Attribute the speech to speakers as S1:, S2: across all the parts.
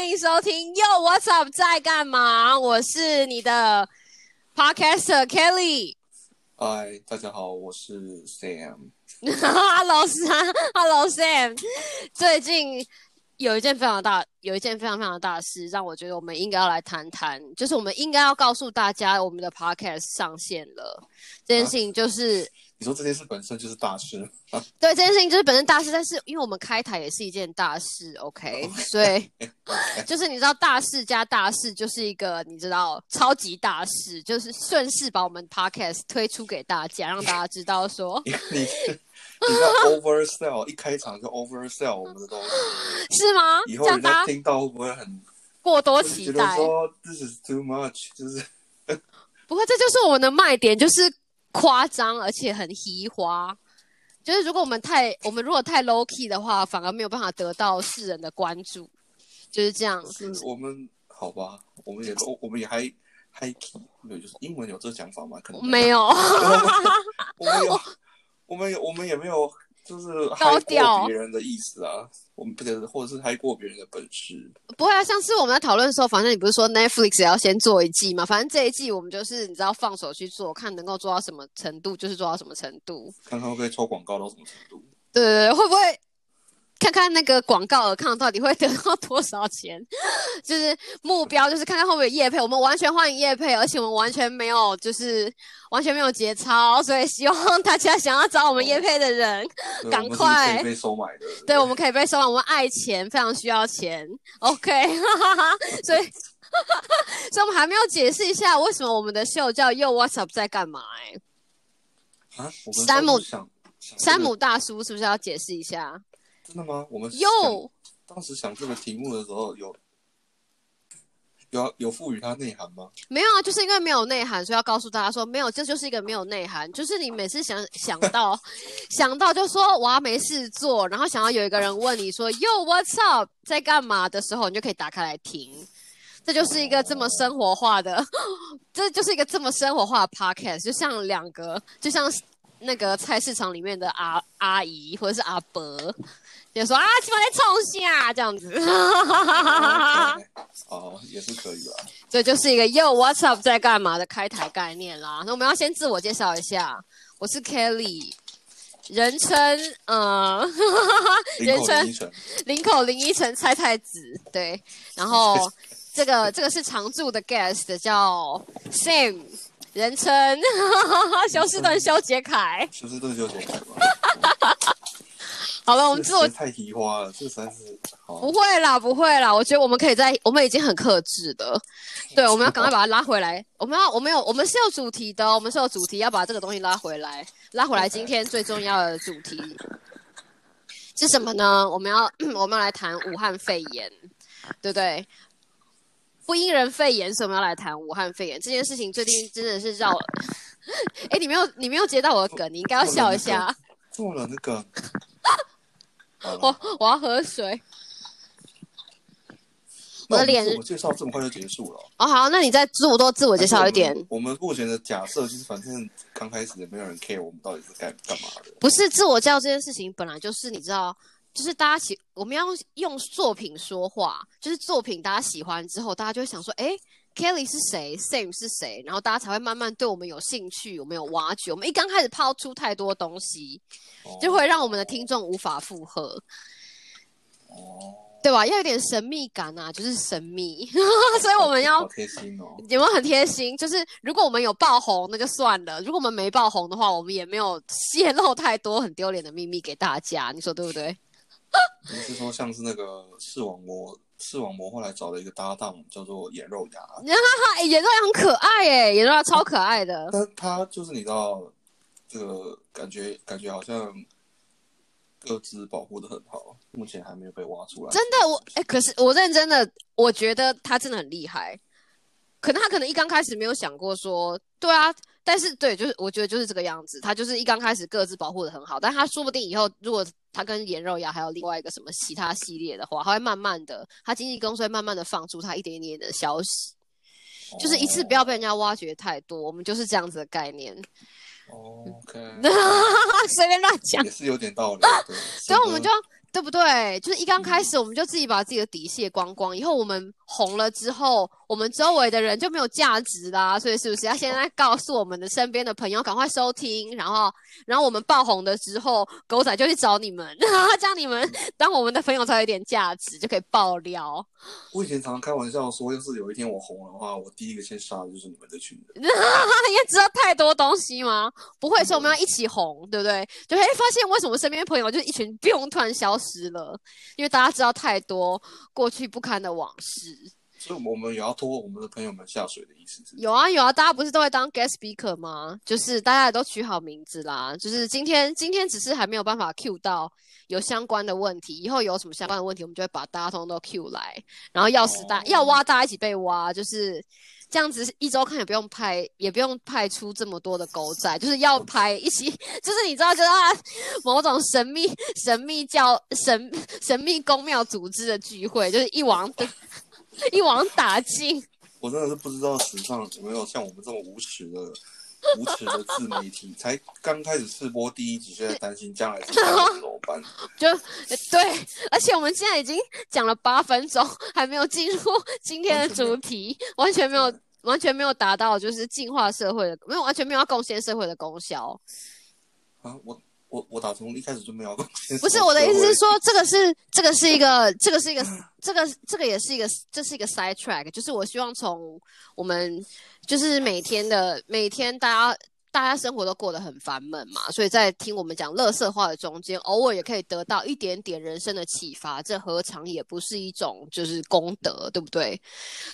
S1: 欢迎收听 Yo What's Up 在干嘛？我是你的 Podcaster Kelly。
S2: 嗨，大家好，我是 Sam。
S1: Hello Sam，Hello Sam。最近有一件非常大，有一件非常非常大的事，让我觉得我们应该要来谈谈，就是我们应该要告诉大家，我们的 Podcast 上线了。这件事情就是。
S2: 你说这件事本身就是大事啊？
S1: 对，这件事情就是本身大事，但是因为我们开台也是一件大事，OK，所以就是你知道大事加大事就是一个你知道超级大事，就是顺势把我们 Podcast 推出给大家，让大家知道说
S2: 你你你在 oversell 一开场就 oversell 我们的东西，
S1: 是吗？
S2: 以后人家听到会不会很
S1: 过多期待？
S2: 说 this is too much？就是
S1: 不会这就是我们的卖点，就是夸张而且很稀花。就是如果我们太我们如果太 low key 的话，反而没有办法得到世人的关注，就是这样。
S2: 是我们好吧，我们也都我们也还 high key，没有就是英文有这讲法吗？可能
S1: 没有，
S2: 我们有我们有我们也没有就是
S1: 高
S2: 嗨
S1: 调
S2: 过别人的意思啊，我们不得或者是嗨过别人的本事。
S1: 不会啊，上次我们在讨论的时候，反正你不是说 Netflix 也要先做一季嘛？反正这一季我们就是你知道放手去做，看能够做到什么程度，就是做到什么程度。
S2: 看看会不会抽广告到什么程度？
S1: 对对对，会不会看看那个广告尔康到底会得到多少钱？就是目标就是看看会不会有业配，我们完全欢迎业配，而且我们完全没有就是完全没有节操，所以希望大家想要找我们业配的人，赶快
S2: 可以被收买的。
S1: 对，我们可以被收买，我们爱钱，非常需要钱。OK，哈哈哈，所以，所以我们还没有解释一下为什么我们的秀叫 Yo What's Up 在干嘛、欸？
S2: 啊，
S1: 山姆山姆大叔是不是要解释一下
S2: 真的吗？我们
S1: 有
S2: 当时想这个题目的时候，有有有赋予它内涵吗？
S1: 没有啊，就是因为没有内涵，所以要告诉大家说，没有，这就是一个没有内涵。就是你每次想想到 想到就说我要没事做，然后想要有一个人问你说 Yo What's Up 在干嘛的时候，你就可以打开来听。这就是一个这么生活化的，这就是一个这么生活化的 podcast，就像两个，就像那个菜市场里面的阿阿姨或者是阿伯，就说啊，起码在冲下这样子。
S2: 哦，哦也是可以啦。
S1: 这就是一个 Yo What's Up 在干嘛的开台概念啦。那我们要先自我介绍一下，我是 Kelly，人称呃，
S2: 林
S1: 人称
S2: 口林
S1: 口林依晨菜菜子，对，然后 这个这个是常驻的 guest 叫 Sam，人称 休斯顿修杰楷。
S2: 是不是这就解开吧？
S1: 好了，我们自我
S2: 这太提花了，这实在是好
S1: 不。会啦，不会啦，我觉得我们可以在，我们已经很克制的。对，我们要赶快把它拉回来。我们要，我们有，我们是有主题的哦，我们是有主题，要把这个东西拉回来，拉回来。今天最重要的主题是什么呢？我们要，我们要来谈武汉肺炎，对不对？不因人肺炎，所以我们要来谈武汉肺炎这件事情。最近真的是绕，哎，你没有，你没有接到我的梗，你应该要笑一下。
S2: 做了那个，
S1: 我我要喝水。我的脸
S2: 我介绍这么快就结束了哦。
S1: 哦，好，那你再自我多自我介绍一点。
S2: 我们目前的假设就是，反正刚开始也没有人 care 我们到底是干干嘛的。
S1: 不是自我介绍这件事情，本来就是你知道，就是大家喜我们要用用作品说话，就是作品大家喜欢之后，大家就会想说，哎，Kelly 是谁，Sam 是谁，然后大家才会慢慢对我们有兴趣，我们有挖掘。我们一刚开始抛出太多东西，
S2: 哦
S1: 就会让我们的听众无法负荷，
S2: 哦，
S1: 对吧？要有点神秘感啊，就是神秘，所以我们要
S2: 好贴心哦。
S1: 有没有很贴心？就是如果我们有爆红，那就算了；如果我们没爆红的话，我们也没有泄露太多很丢脸的秘密给大家。你说对不对？
S2: 你是说像是那个视网膜，视网膜后来找了一个搭档叫做眼肉牙。
S1: 你看，他哎，眼肉牙很可爱哎，眼肉牙超可爱的。
S2: 但他就是你知道，这个感觉感觉好像各自保护的很好，目前还没有被挖出来。
S1: 真的，我哎，可是我认真的，我觉得他真的很厉害。可能他可能一刚开始没有想过说，对啊，但是对，就是我觉得就是这个样子，他就是一刚开始各自保护的很好，但他说不定以后如果他跟颜肉牙还有另外一个什么其他系列的话，他会慢慢的，他经纪公司会慢慢的放出他一点点的消息，就是一次不要被人家挖掘太多，我们就是这样子的概念，
S2: 哦 OK，
S1: 随便乱讲
S2: 也。是有点道理。
S1: 所以我们就对不对？就是一刚开始我们就自己把自己的底卸光光，以后我们红了之后，我们周围的人就没有价值啦。所以是不是要现在告诉我们的身边的朋友，赶快收听，然后，然后我们爆红的时候，狗仔就去找你们，然后叫你们当我们的朋友才有点价值，就可以爆料。
S2: 我以前常常开玩笑说，要是有一天我红了的话，我第一个先杀的就是你们这群人。
S1: 因为知道太多东西吗？不会说我们要一起红，对不对？就会发现为什么身边朋友就是一群 不用突然消失了，因为大家知道太多过去不堪的往事。
S2: 所以我们也要拖我们的朋友们下水的意思是？
S1: 有啊有啊，大家不是都会当 guest speaker 吗？就是大家也都取好名字啦。就是今天今天只是还没有办法 Q 到有相关的问题，以后有什么相关的问题，我们就会把大家通通都 Q 来，然后要死大要挖大家一起被挖，就是这样子。一周看也不用拍，也不用派出这么多的狗仔，就是要拍一起，就是你知道，就是啊，某种神秘神秘教神神秘宫庙组织的聚会，就是一网 一网打尽。
S2: 我真的是不知道史上有没有像我们这么无耻的、无耻的自媒体，才刚开始试播第一集就在担心将来是怎么办。
S1: 就对，而且我们现在已经讲了八分钟，还没有进入 今天的主题，完全没有，完全没有达到就是净化社会的，没有完全没有要贡献社会的功效。
S2: 啊，我我我打从一开始就没有。
S1: 不是我的意思是说，这个是这个是一个，这个是一个，这个这个也是一个，这是一个 side track，就是我希望从我们就是每天的每天大家大家生活都过得很烦闷嘛，所以在听我们讲乐色话的中间，偶尔也可以得到一点点人生的启发，这何尝也不是一种就是功德，对不对？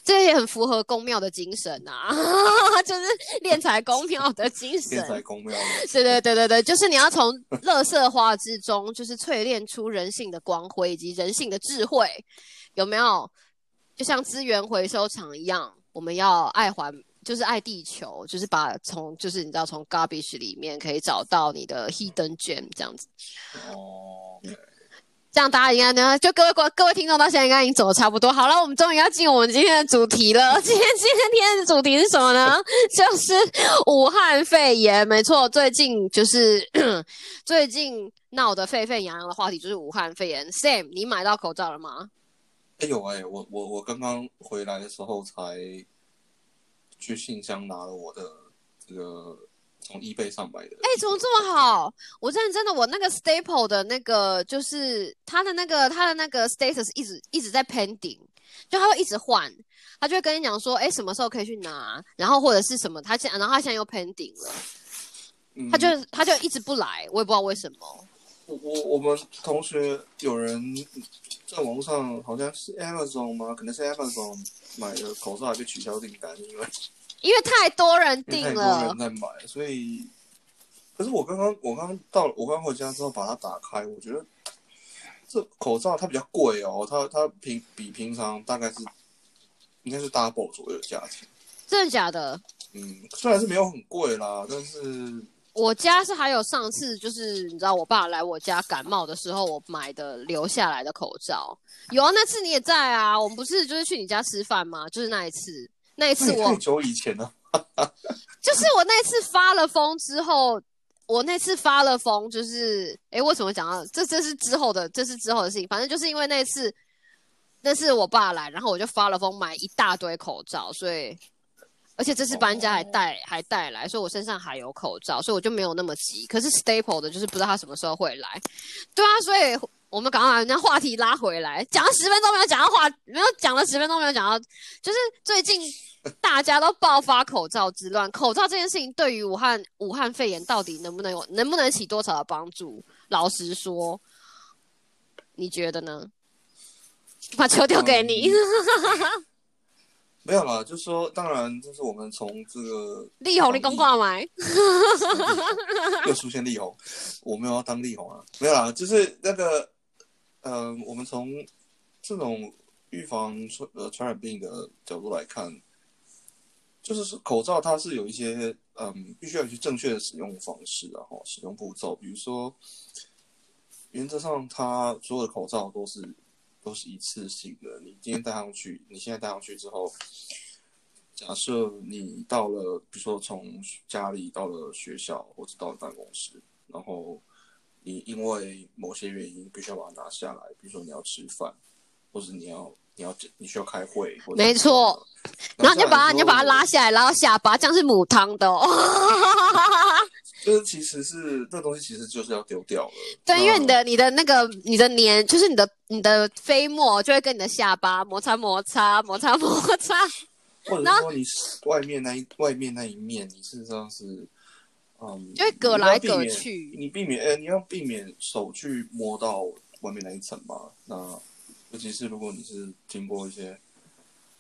S1: 这也很符合公庙的精神啊，就是敛财公庙的精神。
S2: 天才公庙，
S1: 对对对对对，就是你要从乐色花之中，就是淬炼出人性的光辉以及人性的智慧，有没有？就像资源回收厂一样，我们要爱环，就是爱地球，就是把从就是你知道从 garbage 里面可以找到你的 hidden gem 这样子。
S2: 哦，
S1: 这样大家应该呢，就各位观各位听众到现在应该已经走的差不多好了，我们终于要进我们今天的主题了。今天今天的主题是什么呢？就是武汉肺炎，没错，最近就是 最近闹得沸沸扬扬的话题就是武汉肺炎。Sam，你买到口罩了吗？
S2: 哎有哎，我我我刚刚回来的时候才去信箱拿了我的这个从 eBay 上买的。
S1: 哎、怎么这么好？我认真的，我那个 Staple 的那个，就是他的那个他的那个 status 一直一直在 pending，就他会一直换，他就会跟你讲说，哎、什么时候可以去拿，然后或者是什么，他现然后他现在又 pending 了，
S2: 嗯
S1: 他就他就一直不来，我也不知道为什么。
S2: 我我我们同学有人在网络上好像是 Amazon 吗？可能是 Amazon 买的口罩还被取消订单，因为
S1: 因为太多人订
S2: 了太多
S1: 了
S2: 人，在买，所以。可是我刚刚我刚刚到我刚回家之后把它打开，我觉得这口罩它比较贵哦，它它平比平常大概是应该是 double 左右的价钱。
S1: 真的假的？
S2: 嗯，虽然是没有很贵啦，但是
S1: 我家是还有上次就是你知道我爸来我家感冒的时候，我买的留下来的口罩。有啊，那次你也在啊，我们不是就是去你家吃饭吗？就是那一次，那一次我
S2: 那也太久以前了。
S1: 就是我那次发了疯之后，我那次发了疯，就是哎，为什么讲到这？这是之后的，这是之后的事情。反正就是因为那次，那次我爸来，然后我就发了疯，买一大堆口罩，所以而且这次搬家还带还带来，所以我身上还有口罩，所以我就没有那么急。可是 staple 的就是不知道他什么时候会来，对啊，所以我们赶快把人家话题拉回来，讲了十分钟没有讲到话，没有讲了十分钟没有讲到，就是最近大家都爆发口罩之乱，口罩这件事情对于武汉武汉肺炎到底能不能有能不能起多少的帮助？老实说，你觉得呢？把球丢给你，
S2: 没有啦，就是说，当然，就是我们从这个
S1: 力宏，你公挂买。
S2: 又出现力宏，我没有要当力宏啊，没有啦，就是那个，呃，我们从这种预防传呃传染病的角度来看，就是说口罩它是有一些嗯，必须要去正确的使用方式然后使用步骤，比如说，原则上它所有的口罩都是都是一次性的，你今天戴上去，你现在戴上去之后。假设你到了，比如说从家里到了学校或者到了办公室，然后你因为某些原因必须要把它拿下来，比如说你要吃饭，或者你要你要你需要开会，或者
S1: 没错然后你就把它你就把它拉下来，拉到下巴，这样是母汤的哦。
S2: 就是其实是这个东西其实就是要丢掉了。
S1: 对，因为你的你的那个你的黏，就是你的你的飞沫就会跟你的下巴摩擦摩擦摩擦摩擦。
S2: 或者说你外面那一外面那一面，你事实上是嗯，
S1: 就会隔来隔去
S2: 你避免呃，你要避免手去摸到外面那一层嘛。那尤其是如果你是经过一些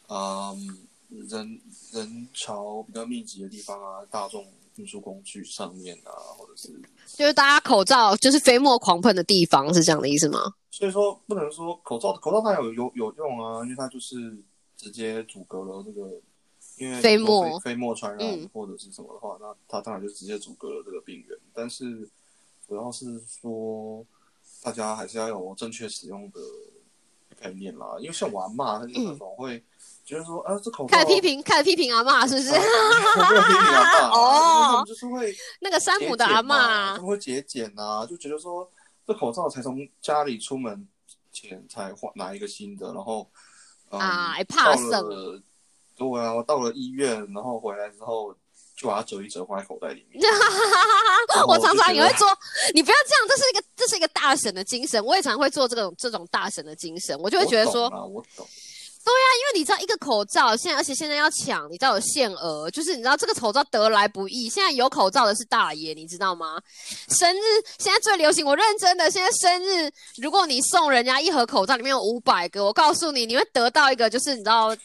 S2: 嗯人人潮比较密集的地方啊，大众运输工具上面啊，或者是
S1: 就是大家口罩就是飞沫狂喷的地方，是这样的意思吗？
S2: 所以说不能说口罩，口罩它有有有用啊，因为它就是直接阻隔了这个，因为
S1: 飞沫
S2: 飞飞沫传染
S1: 嗯
S2: 或者是什么的话，那它当然就直接阻隔了这个病源。但是主要是说，大家还是要有正确使用的概念啦。因为像我阿妈，她就是那种会觉得说，啊，这口罩
S1: 开始批评，开始批评阿妈是不是？哦
S2: 就是会
S1: 那个山姆的阿
S2: 节俭嘛
S1: 嬷
S2: 他，们会节俭啊，就觉得说这口罩才从家里出门前才换拿一个新的，然后、嗯、
S1: 啊还怕
S2: 了，对啊，我到了医院，然后回来之后就把它折一折放在口袋里面。
S1: 我常常也会做，你不要这样，这是一个这是一个大神的精神，我也常会做这种这种大神的精神，我就会觉得说
S2: 我，懂啊，我懂。
S1: 因为你知道一个口罩现在，而且现在要抢，你知道有限额，就是你知道这个口罩得来不易，现在有口罩的是大爷，你知道吗？生日现在最流行，我认真的，现在生日如果你送人家一盒口罩，里面有五百个，我告诉你，你会得到一个就是你知道。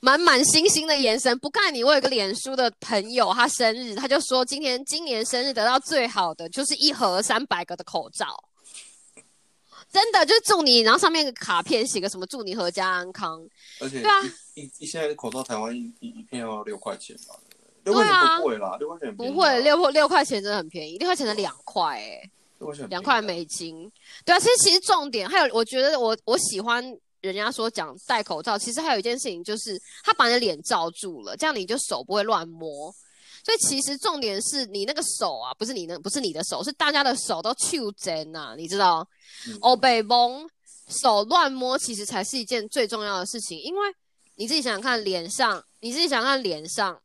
S1: 满满星星的眼神，不看你。我有个脸书的朋友，他生日，他就说今天今年生日得到最好的就是一盒三百个的口罩，真的就是祝你，然后上面卡片写个什么祝你阖家安康，
S2: 而且
S1: 对啊。
S2: 一现在口罩台湾一一一片要六块钱吧，六块钱不贵啦，六块钱
S1: 不会，六六块钱真的很便宜，六块钱的两块哎、两块美金。对啊，其实其实重点还有，我觉得我我喜欢人家说讲戴口罩，其实还有一件事情就是他把你的脸罩住了，这样你就手不会乱摸。所以其实重点是你那个手啊，不是你那不是你的手，是大家的手都揪针呐，你知道？
S2: 嗯
S1: 欧北蒙手乱摸，其实才是一件最重要的事情，因为你自己想想看，脸上你自己想想看脸上，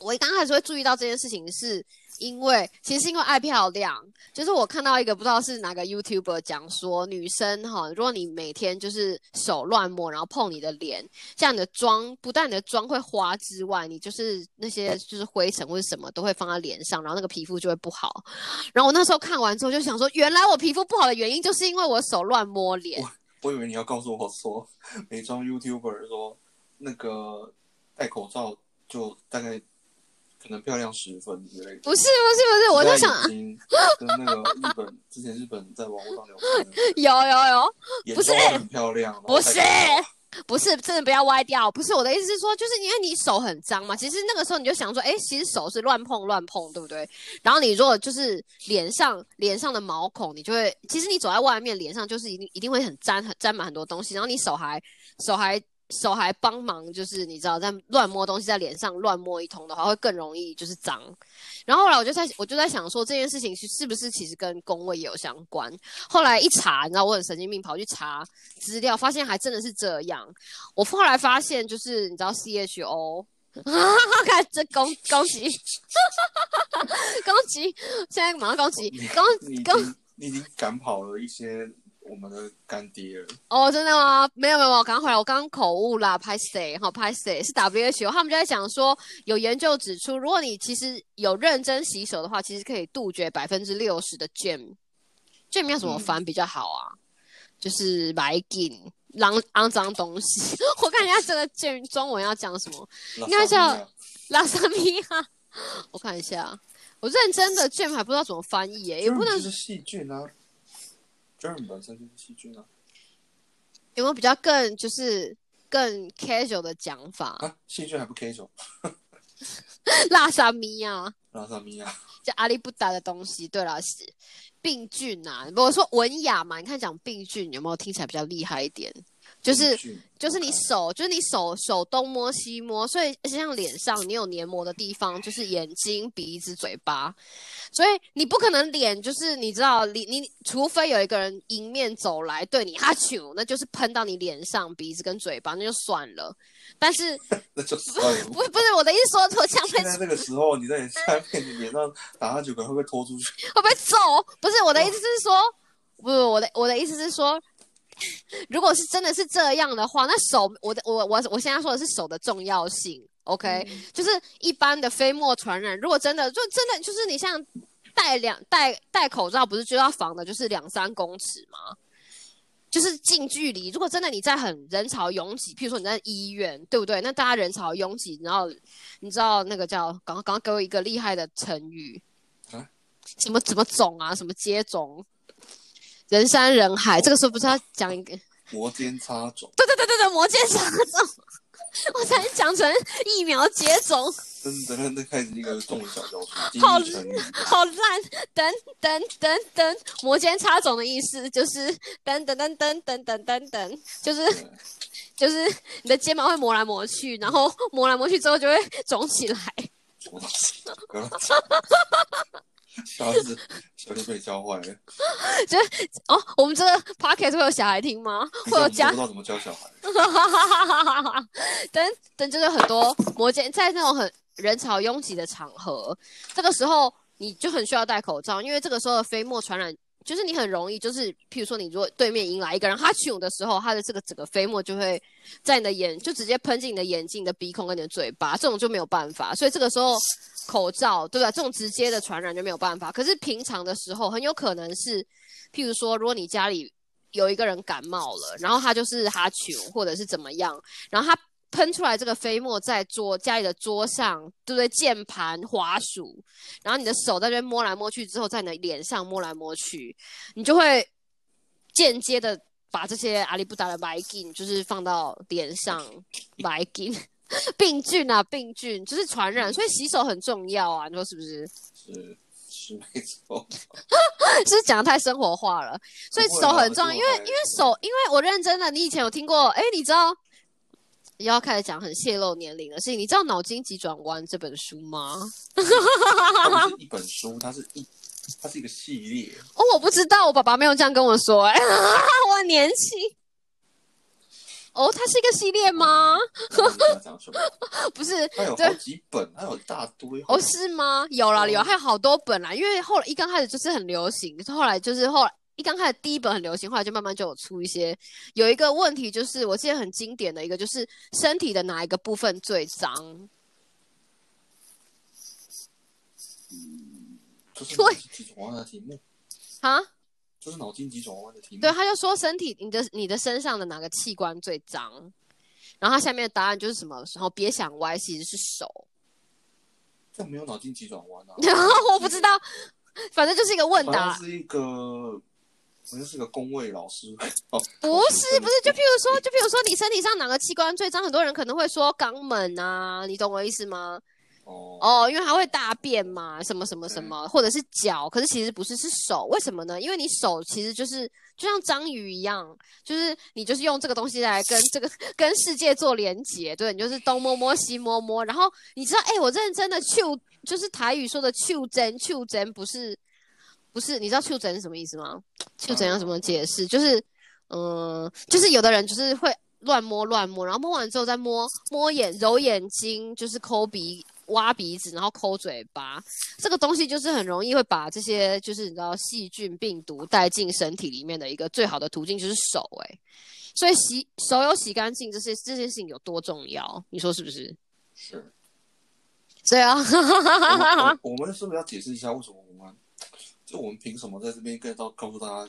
S1: 我刚开始会注意到这件事情，是因为其实是因为爱漂亮，就是我看到一个不知道是哪个 YouTuber 讲说，女生哈，如果你每天就是手乱摸，然后碰你的脸，像你的妆不但你的妆会花之外，你就是那些就是灰尘或者什么都会放在脸上，然后那个皮肤就会不好。然后我那时候看完之后就想说，原来我皮肤不好的原因就是因为我手乱摸脸。
S2: 我以为你要告诉我说，美妆 YouTuber 说那个戴口罩就大概可能漂亮十分之类的。
S1: 不是不是不是，我就想
S2: 跟那个日本之前日本在网络上聊天，
S1: 有有有，不是
S2: 很漂亮，
S1: 不是不是，真的不要歪掉。不是我的意思是说，就是因为你手很脏嘛，其实那个时候你就想说，哎，其实手是乱碰乱碰，对不对？然后你如果就是脸上脸上的毛孔，你就会，其实你走在外面，脸上就是一定一定会很沾很沾满很多东西，然后你手还手还手还帮忙，就是你知道在乱摸东西，在脸上乱摸一通的话，会更容易就是脏。然后后来我就在我就在想说，这件事情是是不是其实跟工位也有相关？后来一查，你知道我很神经病，跑去查资料，发现还真的是这样。我后来发现，就是你知道 CHO，看这攻攻击，攻击，现在马上攻击
S2: 你
S1: 攻
S2: 你已
S1: 攻
S2: 你已经赶跑了一些我们的干爹了。
S1: 哦，真的吗？没有没有，我刚刚回来，我刚刚口误啦，拍谁？哈，拍谁？是 WHO，他们就在讲说，有研究指出，如果你其实有认真洗手的话，其实可以杜绝百分之六十的 germ。germ 要怎么翻比较好啊？就是白菌、肮肮脏东西。我看一下这个 germ 中文要讲什么，应该叫拉萨米哈。我看一下，我认真的 germ 还不知道怎么翻译耶，也不能
S2: 是细菌啊，germ 本身就是细菌啊。
S1: 有没有比较更就是更 casual 的讲法？
S2: 啊，细菌还不 casual？，
S1: 拉萨米亚。
S2: 拉萨米亚。
S1: 这阿里不达的东西。对了，是病菌啊。我说文雅嘛，你看讲病菌有没有听起来比较厉害一点？就是就是你手，就是你手手东摸西摸，所以像脸上你有黏膜的地方，就是眼睛、鼻子、嘴巴，所以你不可能脸就是你知道，你你除非有一个人迎面走来对你哈啾，那就是喷到你脸上、鼻子跟嘴巴，那就算了。但是
S2: 那就算了。
S1: 不不是我的意思说，我这样会
S2: 现在那个时候，你在下面你脸上打哈啾，可能会被拖出去。
S1: 会不会走？不是我的意思是说，不是我的我的意思是说，如果是真的是这样的话，那手我的我我我现在说的是手的重要性，OK，、
S2: 嗯
S1: 就是一般的飞沫传染，如果真的就真的就是你像戴两戴戴口罩，不是就要防的就是两三公尺吗？就是近距离，如果真的你在很人潮拥挤，譬如说你在医院，对不对？那大家人潮拥挤，然后你知道那个叫刚刚刚给我一个厉害的成语，
S2: 啊
S1: 什么什么种啊，什么接种，人山人海。这个时候不是要讲一个？
S2: 摩肩擦踵，
S1: 对对对对对，魔剑插种，我才讲成疫苗接种，
S2: 噔噔噔噔，开始一个中文小教书，今
S1: 好。好烂！等等等等，魔尖插种的意思就是等等等等等等等等，就是就是你的肩膀会磨来磨去，然后磨来磨去之后就会肿起来。
S2: 小孩子，小孩子被教坏了。
S1: 哦，我们这个 podcast 会有小孩听吗？会有家
S2: 不知道怎么教小孩。
S1: 等等，就是很多摩羯在那种很人潮拥挤的场合，这个时候你就很需要戴口罩，因为这个时候的飞沫传染，就是你很容易，就是譬如说你如果对面迎来一个人哈啾的时候，他的这个整个飞沫就会在你的眼，就直接喷进你的眼睛、你的鼻孔跟你的嘴巴，这种就没有办法，所以这个时候口罩，对吧？这种直接的传染就没有办法。可是平常的时候，很有可能是，譬如说，如果你家里有一个人感冒了，然后他就是哈啾或者是怎么样，然后他喷出来这个飞沫在桌家里的桌上，对不对？键盘、滑鼠，然后你的手在这边摸来摸去之后，在你的脸上摸来摸去，你就会间接的把这些阿里不达的白菌，就是放到脸上白菌。病菌啊，病菌就是传染，所以洗手很重要啊，你说是不是？
S2: 是是没错。
S1: 就是讲的太生活化了，所以手很重要，因为因为手，因为我认真的，你以前有听过？哎，你知道又要开始讲很泄露年龄的事情，你知道《脑筋急转弯》这本书吗？
S2: 一本书，它是一，它是一个系列。
S1: 哦，我不知道，我爸爸没有这样跟我说、哎，我很年轻。哦，它是一个系列吗？不是，
S2: 它有好几本，它有一大堆。
S1: 哦，是吗？有啦，
S2: 嗯
S1: 有，还有好多本啦。因为后来一刚开始就是很流行，后来就是后来一刚开始第一本很流行，后来就慢慢就有出一些。有一个问题就是，我记得很经典的一个就是身体的哪一个部分最脏？
S2: 就是
S1: 对
S2: 脑筋急转弯的题目，
S1: 啊？
S2: 就是脑筋急转弯的题目。
S1: 对，他就说身体你的你的身上的哪个器官最脏？然后他下面的答案就是什么？然后别想歪，其实是手。
S2: 这没有脑筋急转弯啊。
S1: 然 后我不知道，反正就是一个问答，
S2: 是一个，好像是个工位老师。哦，
S1: 不是不是，就譬如说，就譬如说你身体上哪个器官最脏？很多人可能会说肛门啊，你懂我意思吗？
S2: 哦，
S1: 哦，因为它会大便嘛，什么什么什么，或者是脚，可是其实不是，是手。为什么呢？因为你手其实就是就像章鱼一样，就是你就是用这个东西来跟这个跟世界做连接，对你就是东摸摸西摸摸，然后你知道，哎，我认真的去，就是台语说的去针，去针不是不是，你知道嗅针是什么意思吗？嗅针要怎么解释？就是嗯，就是有的人就是会乱摸乱摸，然后摸完之后再摸摸眼、揉眼睛，就是抠鼻、挖鼻子，然后抠嘴巴。这个东西就是很容易会把这些就是你知道细菌、病毒带进身体里面的一个最好的途径就是手、欸，所以洗手有洗干净，这些这件事情有多重要？你说是不是？
S2: 是。
S1: 对啊，
S2: 我们我我们是不是要解释一下为什么就我们凭什么在这边跟到告诉大家，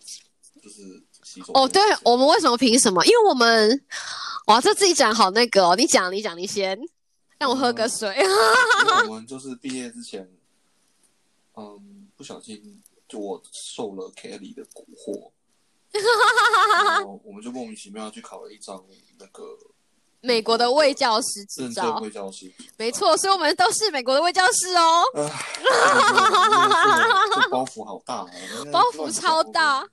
S2: 就是洗手？
S1: 哦，对，我们为什么凭什么？因为我们哇，这自己讲好那个哦，你讲，你讲，你先，让我喝个水。
S2: 我们 就是毕业之前，嗯，不小心就我受了 Kelly 的蛊惑，然后我们就莫名其妙去考了一张那个
S1: 美国的卫教师执照，
S2: 卫教师，
S1: 没错，所以我们都是美国的卫教师哦，
S2: 包袱好大哦，
S1: 包袱超大。。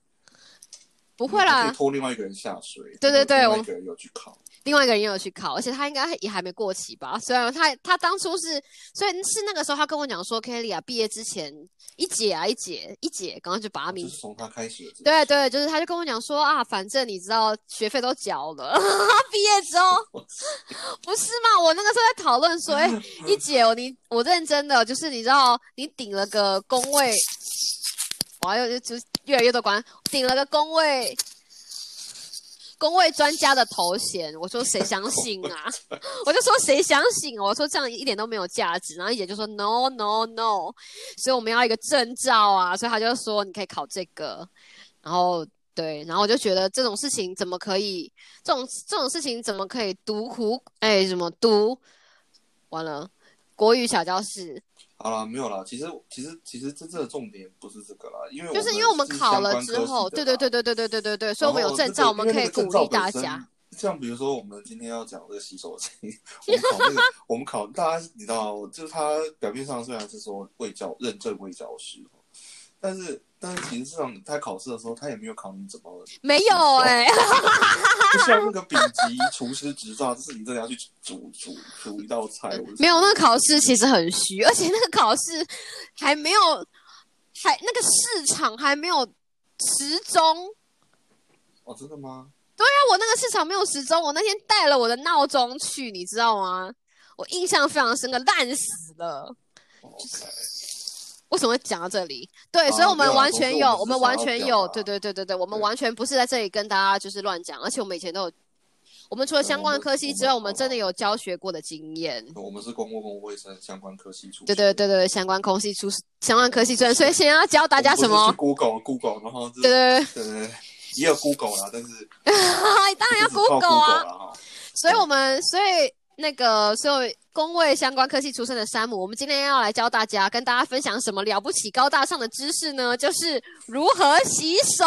S1: 不会啦
S2: 拖另外一个人下水。
S1: 对对对我
S2: 另外一个人有去考。
S1: 另外一个人也有去考，而且他应该也还没过期吧？虽然他他当初是，所以是那个时候他跟我讲说，Kelly 啊，毕业之前一姐啊一姐一姐，刚刚就把他名
S2: 就是从他开始。
S1: 对对，就是他就跟我讲说啊，反正你知道学费都交了，毕业之后 不是吗？我那个时候在讨论说，哎、一姐，我你我认真的，就是你知道，你顶了个工位，哇，又就越来越多关，顶了个工位。工位专家的头衔，我说谁相信啊？我就说谁相信？我说这样一点都没有价值。然后一姐就说 no no no，所以我们要一个证照啊，所以他就说你可以考这个。然后对，然后我就觉得这种事情怎么可以？这种这种事情怎么可以读苦？哎，什么读？完了，国语小教室，
S2: 好了，没有了。其实其实其实真正的重点不是这个啦，因为
S1: 就是因为我们考了之后，对对对对对对对对对，所以我们有证照，我们可以鼓励大家。
S2: 像比如说，我们今天要讲这个洗手间，我们考那个，我们考大家你知道，就是他表面上虽然是说未教认证未教师，但是但是其实上他考试的时候，他也没有考你怎么，
S1: 没有哎、
S2: 不像那个丙级 厨师执照，就是你真的要去煮煮煮一道菜，
S1: 没有，那个考试其实很虚，而且那个考试还没有，还那个市场还没有时钟。
S2: 哦，真的吗？
S1: 对啊，我那个市场没有时钟，我那天带了我的闹钟去，你知道吗？我印象非常深刻，烂死了。
S2: 哦 OK，
S1: 为什么会讲到这里？对，
S2: 啊
S1: 所以我们完全有，
S2: 我们
S1: 完全有，对对对对对，我们完全不是在这里跟大家就是乱讲，而且我们以前都有，我们除了相关的科系之外，我们真的有教学过的经验。
S2: 我们是公共公共卫生相关科系出身，
S1: 对对对对，相关科系出相关科系专，所以先要教大家什么
S2: ？？Google Google，然后
S1: 对对对，
S2: 对也有 Google 啦，但是
S1: 当然要 Google 啊。所以我们所以那个所有工位相关科技出身的山姆，我们今天要来教大家，跟大家分享什么了不起高大上的知识呢？就是如何洗手。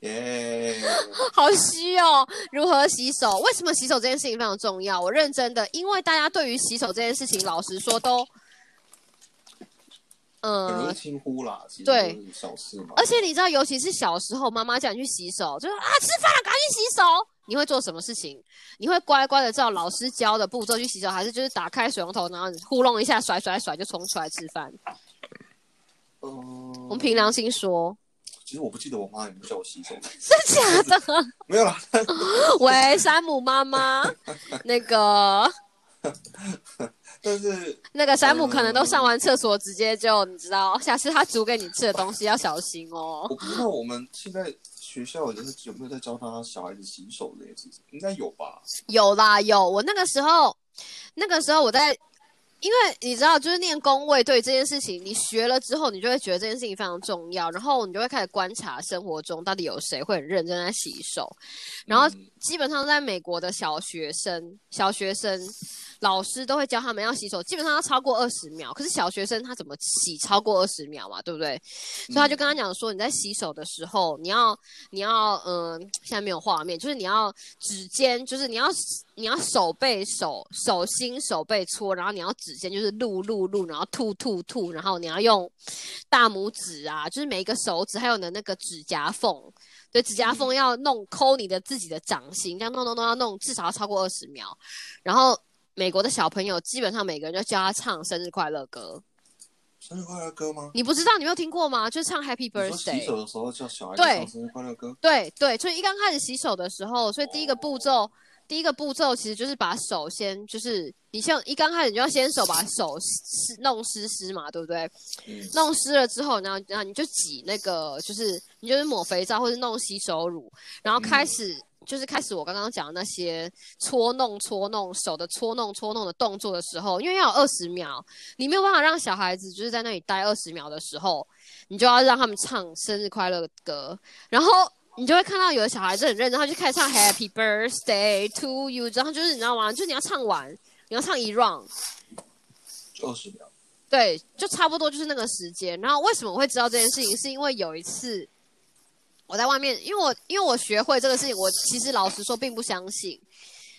S2: 耶，
S1: 好虚哦！如何洗手？为什么洗手这件事情非常重要？我认真的，因为大家对于洗手这件事情，老实说都，呃
S2: 很容易，轻忽啦，
S1: 对
S2: 小事嘛。
S1: 而且你知道，尤其是小时候，妈妈叫你去洗手，就说啊，吃饭了，赶快去洗手。你会做什么事情？你会乖乖的照老师教的步骤去洗手，还是就是打开水龙头，然后糊弄一下，甩甩甩就冲出来吃饭？
S2: 嗯，
S1: 我们凭良心说，
S2: 其实我不记得我妈有没有叫我洗手，
S1: 真假的？
S2: 没有啦。
S1: 喂，山姆妈妈，那个
S2: 但是
S1: 那个山姆可能都上完厕所，直接就你知道，下次他煮给你吃的东西要小心哦。
S2: 我不知道我们现在学校就是有没有在教他小孩子洗手这件事情，应该有吧？
S1: 有啦，有。我那个时候，那个时候我在，因为你知道，就是念工位对这件事情，你学了之后，你就会觉得这件事情非常重要，然后你就会开始观察生活中到底有谁会很认真在洗手。然后
S2: 嗯
S1: 基本上在美国的小学生，小学生老师都会教他们要洗手，基本上要超过二十秒。可是小学生他怎么洗超过二十秒嘛，对不对？所以他就跟他讲说，你在洗手的时候，你要你要嗯、呃现在没有画面，就是你要指尖，就是你要你要手背手手心手背搓，然后你要指尖就是录录录，然后吐吐吐，然后你要用大拇指啊，就是每一个手指还有你的那个指甲缝。对，指甲缝要弄抠你的自己的掌心，这样弄弄弄要弄至少要超过二十秒。然后美国的小朋友基本上每个人就教他唱生日快乐歌，
S2: 生日快乐歌吗？
S1: 你不知道你没有听过吗？就是唱 Happy
S2: 你说洗
S1: Birthday。
S2: 手的时候叫小孩唱生日快乐歌，
S1: 对对，所以一刚开始洗手的时候，所以第一个步骤，第一个步骤其实就是把手先就是你像一刚开始你就要先手把手湿弄湿湿嘛，对不对？
S2: 嗯，
S1: 弄湿了之后，然后然后你就挤那个，就是你就是抹肥皂或者弄洗手乳，然后开始、就是开始我刚刚讲的那些搓弄搓弄手的搓弄搓弄的动作的时候，因为要有二十秒，你没有办法让小孩子就是在那里待二十秒的时候，你就要让他们唱生日快乐的歌，然后。你就会看到有的小孩子很认真，他就开始唱 Happy Birthday to you，然后就是你知道吗？就是你要唱完，你要唱一 round，
S2: 二十秒。
S1: 对，就差不多就是那个时间。然后为什么我会知道这件事情？是因为有一次我在外面，因为我因为我学会这个事情，我其实老实说并不相信。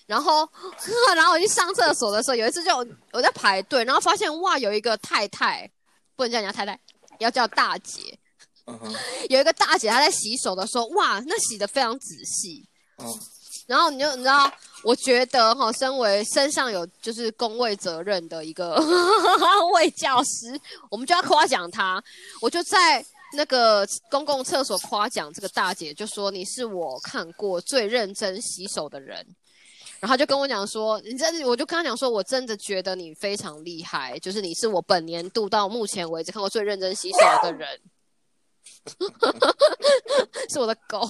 S1: 然后，然后我去上厕所的时候，有一次就我在排队，然后发现哇，有一个太太，不能叫人家太太，要叫大姐，
S2: 嗯哼，
S1: 有一个大姐她在洗手的时候，哇，那洗的非常仔细。
S2: 嗯，
S1: 然后你就你知道，我觉得哈，身为身上有就是工位责任的一个 卫教师，我们就要夸奖她。我就在那个公共厕所夸奖这个大姐，就说你是我看过最认真洗手的人。然后他就跟我讲说，你真的，我就跟她讲说，我真的觉得你非常厉害，就是你是我本年度到目前为止看过最认真洗手的人。是我的狗，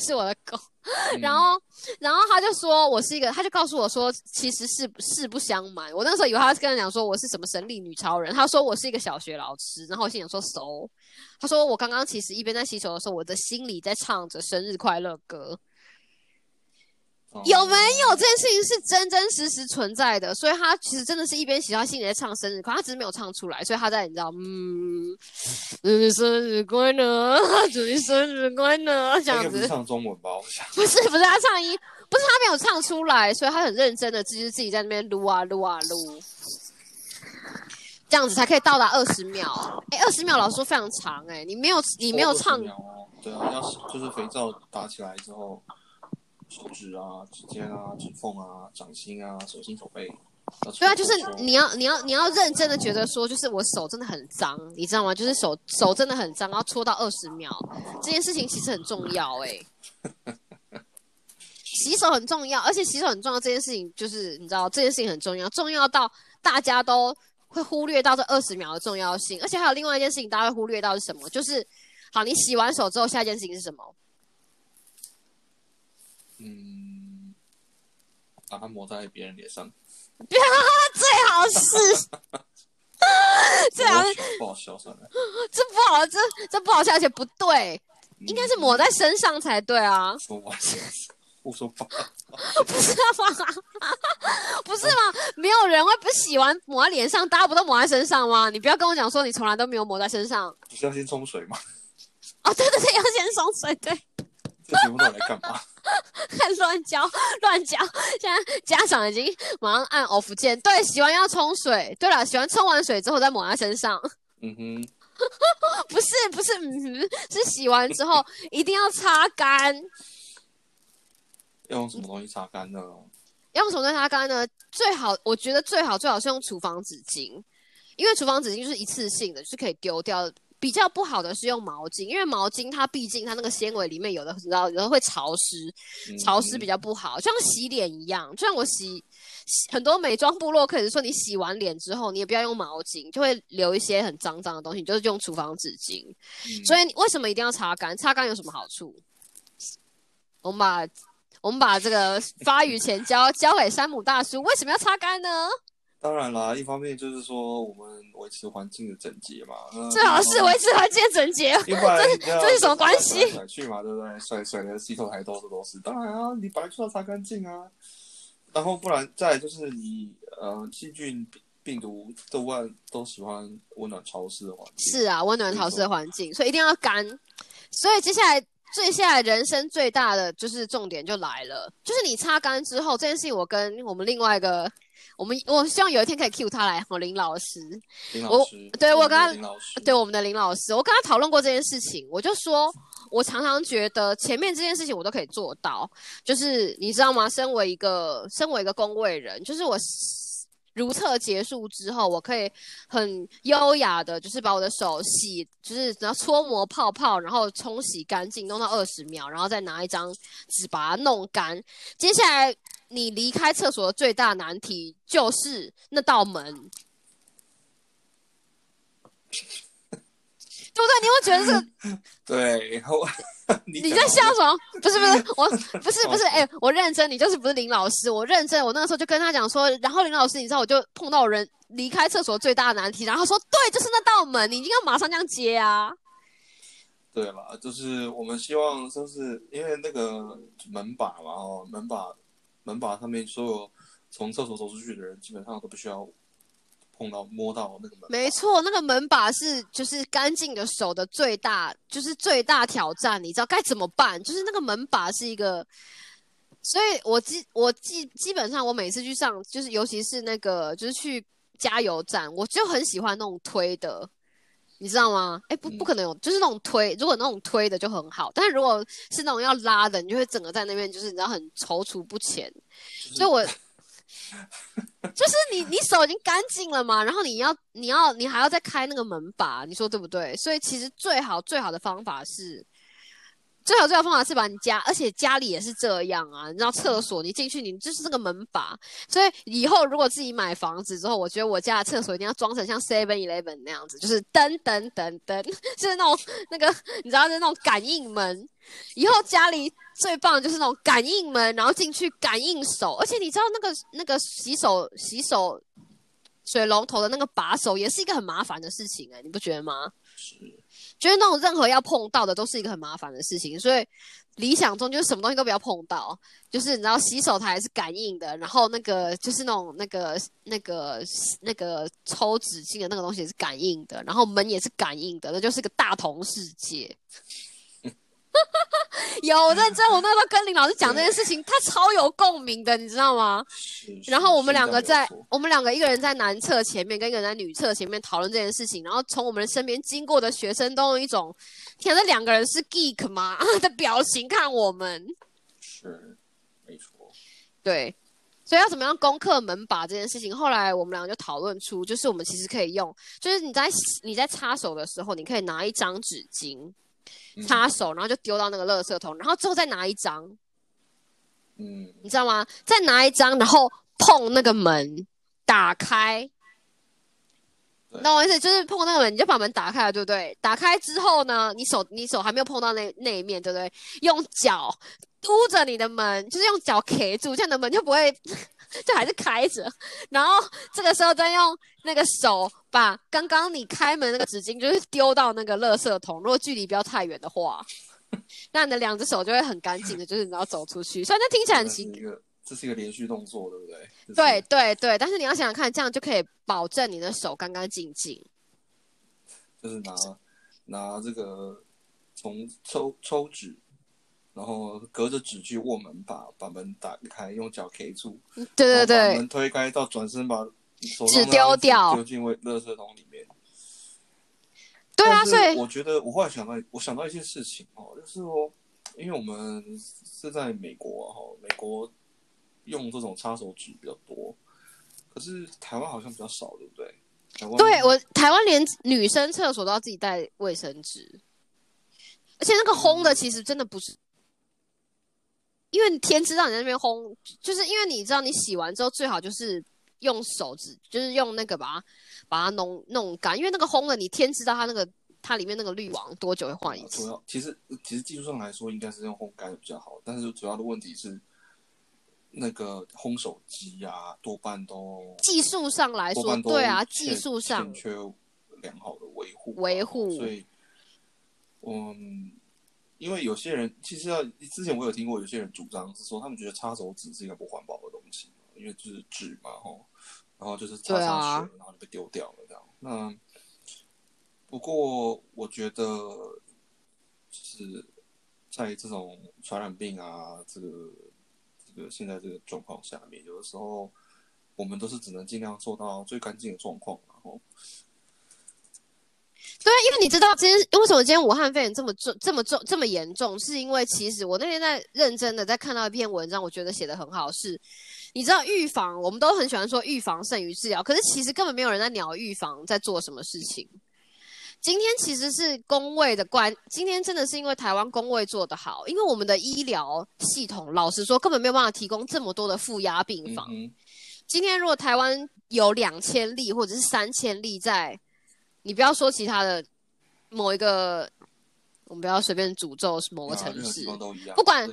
S1: 是我的狗。然后，然后他就说我是一个，他就告诉我说，其实是事不相瞒。我那时候以为他是跟他讲说我是什么神力女超人。他说我是一个小学老师。然后我心想说熟。他说我刚刚其实一边在洗手的时候，我的心里在唱着生日快乐歌。有没有这件事情是真真实实存在的？所以他其实真的是一边洗，他心里在唱生日快，他只是没有唱出来。所以他在你知道，嗯，祝你生日快乐，祝你生日快乐，这样子。
S2: 唱中文吧，我想。
S1: 不是不是，他唱音，不是他没有唱出来，所以他很认真的，就是自己在那边撸啊撸啊撸，这样子才可以到达二十秒。哎，二十秒老师说非常长，哎，你没有你没有唱。
S2: 对啊，要是就是肥皂打起来之后。手指啊，指尖啊，指缝啊，掌心啊，手心手背。
S1: 对啊，就是你要你要你要认真的觉得说，就是我手真的很脏，你知道吗？就是手手真的很脏，然后搓到二十秒，这件事情其实很重要哎。洗手很重要，而且洗手很重要这件事情，就是你知道这件事情很重要，重要到大家都会忽略到这二十秒的重要性。而且还有另外一件事情，大家会忽略到是什么？就是好，你洗完手之后，下一件事情是什么？
S2: 嗯，把它抹在别人脸上，
S1: 最好是，最好是
S2: 不好笑算了，
S1: 这不好，这这不好笑，而且不对，应该是抹在身上才对啊。
S2: 说完，胡说八道，
S1: 不是吗？不是吗？没有人会不喜欢抹在脸上，大家不都抹在身上吗？你不要跟我讲说你从来都没有抹在身上，
S2: 不是要先冲水吗？
S1: 哦，对对对，要先冲水，对。
S2: 这节目到底来干嘛？
S1: 乱教乱教！现在家长已经马上按 off 键。对，洗完要冲水。对了，洗完冲完水之后再抹在身上。
S2: 嗯哼，
S1: 不是不是，嗯哼，是洗完之后一定要擦干。
S2: 要用什么东西擦干呢？
S1: 要用什么东西擦干呢？最好，我觉得最好最好是用厨房纸巾，因为厨房纸巾就是一次性的，就是可以丢掉。比较不好的是用毛巾，因为毛巾它毕竟它那个纤维里面有的，你知道，有的会潮湿，潮湿比较不好，就像洗脸一样。就像我洗很多美妆部落客也是说，你洗完脸之后，你也不要用毛巾，就会留一些很脏脏的东西，就是用厨房纸巾。所以为什么一定要擦干？擦干有什么好处？我们把我们把这个发语权交交给山姆大叔，为什么要擦干呢？
S2: 当然啦，一方面就是说我们维持环境的整洁嘛，
S1: 最好是维持环境整洁。
S2: 这是
S1: 这这是什么关系？
S2: 甩去嘛，对不对？甩甩的洗头台都是都是。当然啊，你本来就要擦干净啊。然后不然再就是你呃细菌病毒都万都喜欢温暖潮湿的环境。
S1: 是啊，温暖潮湿的环境，所以一定要干。所以接下来最下来人生最大的就是重点就来了，就是你擦干之后这件事情，我跟我们另外一个。我们我希望有一天可以 cue 他来，我林老师，
S2: 林老师，
S1: 对我跟他，对我们的林老师，我跟他讨论过这件事情，我就说，我常常觉得前面这件事情我都可以做到，就是你知道吗？身为一个身为一个公卫人，就是我如厕结束之后，我可以很优雅的，就是把我的手洗，就是然后搓磨泡泡，然后冲洗干净，弄到二十秒，然后再拿一张纸把它弄干，接下来。你离开厕所的最大难题就是那道门，对不对？你会觉得这个？
S2: 对，
S1: 你在笑什么？不是不是，我不是不是，哎，我认真，你就是不是林老师？我认真，我那个时候就跟他讲说，然后林老师，你知道，我就碰到人离开厕所最大的难题，然后说，对，就是那道门，你一定要马上这样接啊。
S2: 对了，就是我们希望，就是因为那个门把嘛，哦，门把。门把上面所有从厕所走出去的人，基本上都不需要碰到摸到那个门。
S1: 没错，那个门把是就是干净的手的最大，就是最大挑战。你知道该怎么办？就是那个门把是一个，所以我基我基基本上我每次去上，就是尤其是那个就是去加油站，我就很喜欢那种推的。你知道吗？哎，不，
S2: 嗯
S1: 不可能有，就是那种推，如果那种推的就很好，但是如果是那种要拉的，你就会整个在那边就是你知道很踌躇不前。
S2: 就是
S1: 所以我 就是你，你手已经干净了嘛，然后你要你要你还要再开那个门把，你说对不对？所以其实最好最好的方法是。最好最好方法是把你家，而且家里也是这样啊。你知道厕所你进去，你就是那个门把，所以以后如果自己买房子之后，我觉得我家的厕所一定要装成像 Seven Eleven 那样子，就是噔噔噔噔，就 是那种那个你知道，是那种感应门。以后家里最棒的就是那种感应门，然后进去感应手，而且你知道那个那个洗手洗手水龙头的那个把手也是一个很麻烦的事情哎、你不觉得吗？
S2: 是
S1: 就是那种任何要碰到的都是一个很麻烦的事情，所以理想中就是什么东西都不要碰到，就是你知道洗手台是感应的，然后那个就是那种那个那个那个抽纸巾的那个东西也是感应的，然后门也是感应的，那就是个大同世界。有认真，我那时候跟林老师讲这件事情，他超有共鸣的，你知道吗？然后我们两个在我们两个一个人在男厕前面，跟一个人在女厕前面讨论这件事情，然后从我们身边经过的学生都用一种“天啊，这两个人是 geek 吗？” 的表情看我们。
S2: 是没错，
S1: 对，所以要怎么样攻克门把这件事情，后来我们两个就讨论出，就是我们其实可以用，就是你在你在擦手的时候，你可以拿一张纸巾
S2: 嗯
S1: 擦手，然后就丢到那个垃圾桶，然后之后再拿一张，
S2: 嗯，
S1: 你知道吗？再拿一张，然后碰那个门，打开。
S2: 对
S1: 你懂我意思？就是碰那个门，你就把门打开了，对不对？打开之后呢，你手你手还没有碰到那那一面，对不对？用脚嘟着你的门，就是用脚 K 住，这样的门就不会就还是开着。然后这个时候再用那个手把刚刚你开门那个纸巾，就是丢到那个垃圾桶。如果距离不要太远的话，那你的两只手就会很干净的，就是你要走出去。虽然这听起来很奇
S2: 这是一个这是一个连续动作，对不对？
S1: 对，对对，但是你要想想看，这样就可以保证你的手干干净净。
S2: 就是拿拿这个从抽抽纸，然后隔着纸去握门把，把门打开，用脚 K 住，
S1: 对对对
S2: 门推开，到转身把手
S1: 纸丢掉
S2: 丢进卫垃圾桶里面。
S1: 对啊，所以
S2: 我觉得我后来想到，我想到一件事情哦，就是说，因为我们是在美国啊，哈，美国用这种擦手纸比较多，可是台湾好像比较少，对不对？台湾
S1: 对我台湾连女生厕所都要自己带卫生纸，而且那个烘的其实真的不是，因为你天知道你在那边烘，就是因为你知道你洗完之后最好就是用手指，就是用那个把它把它弄弄干，因为那个烘了你天知道它那个它里面那个滤网多久会换一次
S2: 主
S1: 次。
S2: 要其实其实技术上来说应该是用烘干的比较好，但是主要的问题是那个烘手机啊，多半都
S1: 技术上来说，对啊，技术上
S2: 欠缺良好的维护啊
S1: 维护
S2: 所以嗯，因为有些人其实要之前我有听过有些人主张是说，他们觉得擦手纸是一个不环保的东西，因为就是纸嘛，吼，然后就是擦擦
S1: 对啊
S2: 水，然后就被丢掉了这样。那不过我觉得就是在这种传染病啊，这个这个现在这个状况下面，有的时候我们都是只能尽量做到最干净的状况，然后
S1: 对，因为你知道今天为什么今天武汉肺炎这么重、这么重、这么严重，是因为其实我那天在认真的在看到一篇文章，我觉得写的很好是，你知道预防，我们都很喜欢说预防胜于治疗，可是其实根本没有人在鸟预防在做什么事情。今天其实是工位的关，今天真的是因为台湾工位做得好，因为我们的医疗系统，老实说根本没有办法提供这么多的负压病房。今天如果台湾有两千例或者是三千例在，你不要说其他的某一个，我们不要随便诅咒某个城市不管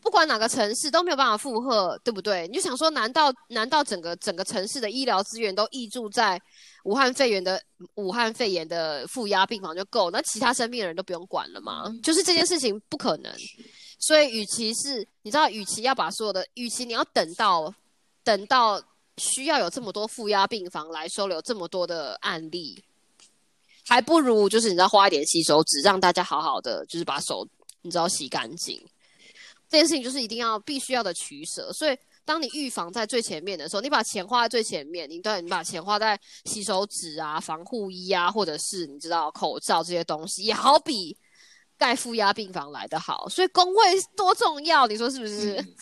S1: 不管哪个城市都没有办法负荷，对不对？你就想说，难道难道整个整个城市的医疗资源都挹注在武汉肺炎的武汉肺炎的负压病房就够，那其他生病的人都不用管了吗？就是这件事情不可能。所以，与其是你知道，与其要把所有的，与其你要等到等到需要有这么多负压病房来收留这么多的案例，还不如就是你知道花一点洗手纸，让大家好好的就是把手你知道洗干净。这件事情就是一定要必须要的取舍，所以当你预防在最前面的时候，你把钱花在最前面，你对，你把钱花在洗手纸啊、防护衣啊，或者是你知道口罩这些东西，也好比盖负压病房来的好。所以工位多重要，你说是不是？
S2: 嗯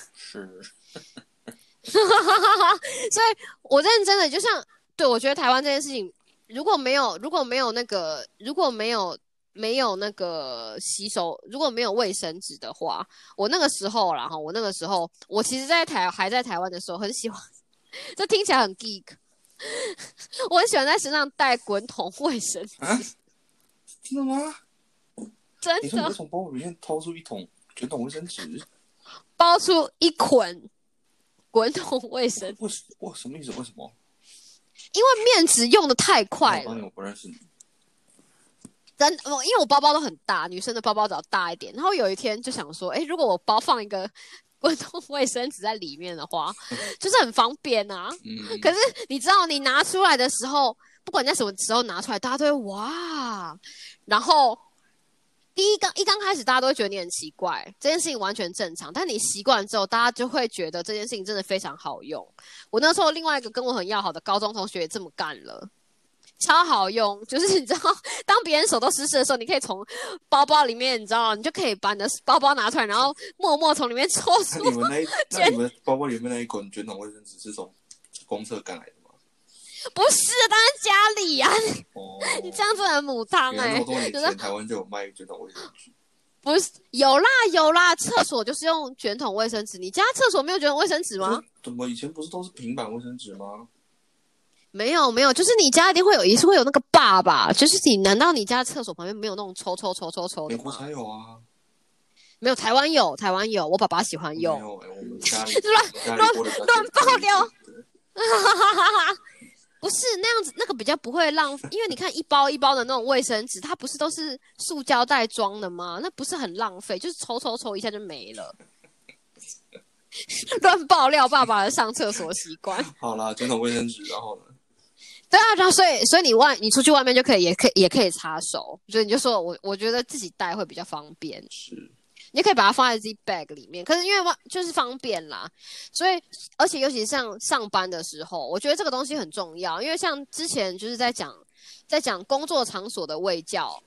S2: 是，
S1: 所以我认真的就像对我觉得台湾这件事情，如果没有如果没有那个如果没有没有那个洗手，如果没有卫生纸的话，我那个时候啦哈，我那个时候我其实在台还在台湾的时候，很喜欢，这听起来很 geek，我很喜欢在身上带滚筒卫生纸，
S2: 啊，真的吗？
S1: 真的
S2: 你说你从包里面掏出一桶卷筒卫生纸？
S1: 包出一捆滚筒卫生，
S2: 为什哇什么意思？为什么？
S1: 因为面纸用的太快了
S2: 我不认识你。
S1: 真，我因为我包包都很大，女生的包包只要大一点。然后有一天就想说，哎，如果我包放一个滚筒卫生纸在里面的话，就是很方便啊。
S2: 嗯，
S1: 可是你知道，你拿出来的时候，不管在什么时候拿出来，大家都会哇。然后第一刚一刚开始，大家都会觉得你很奇怪，这件事情完全正常。但你习惯之后，大家就会觉得这件事情真的非常好用。我那时候另外一个跟我很要好的高中同学也这么干了。超好用，就是你知道，当别人手都湿湿的时候，你可以从包包里面，你知道，你就可以把你的包包拿出来，然后默默从里面抽
S2: 那
S1: 出
S2: 你们那一 那你们包包里面那一捆卷筒卫生纸是从公厕干来的吗？
S1: 不是，当然家里呀、
S2: 哦，
S1: 你这样子很母汤哎、
S2: 原来那么多 年
S1: 就是
S2: 前台湾就有卖卷筒卫生纸。
S1: 不是有啦有啦，厕所就是用卷筒卫生纸，你家厕所没有卷筒卫生纸吗？
S2: 怎么以前不是都是平板卫生纸吗？
S1: 没有没有，就是你家一定会有，一是会有那个坝吧？就是你难道你家厕所旁边没有那种抽抽抽抽抽的
S2: 美国
S1: 吗？
S2: 才有啊，
S1: 没有，台湾有，台湾有，我爸爸喜欢
S2: 没
S1: 用。
S2: 有哎，我们家里
S1: 乱乱
S2: 简单
S1: 爆料
S2: 一点。对
S1: 不是那样子，那个比较不会浪费，因为你看一包一包的那种卫生纸，它不是都是塑胶袋装的吗？那不是很浪费，就是抽抽抽一下就没了。乱爆料爸爸的上厕所习惯。
S2: 好啦，卷筒卫生纸，然后呢？
S1: 对啊，然后所以所以你外你出去外面就可以也可以也可以擦手，所以你就说我我觉得自己带会比较方便，
S2: 是
S1: 你可以把它放在自己 bag 里面。可是因为外就是方便啦，所以而且尤其是像上班的时候，我觉得这个东西很重要，因为像之前就是在讲在讲工作场所的卫教，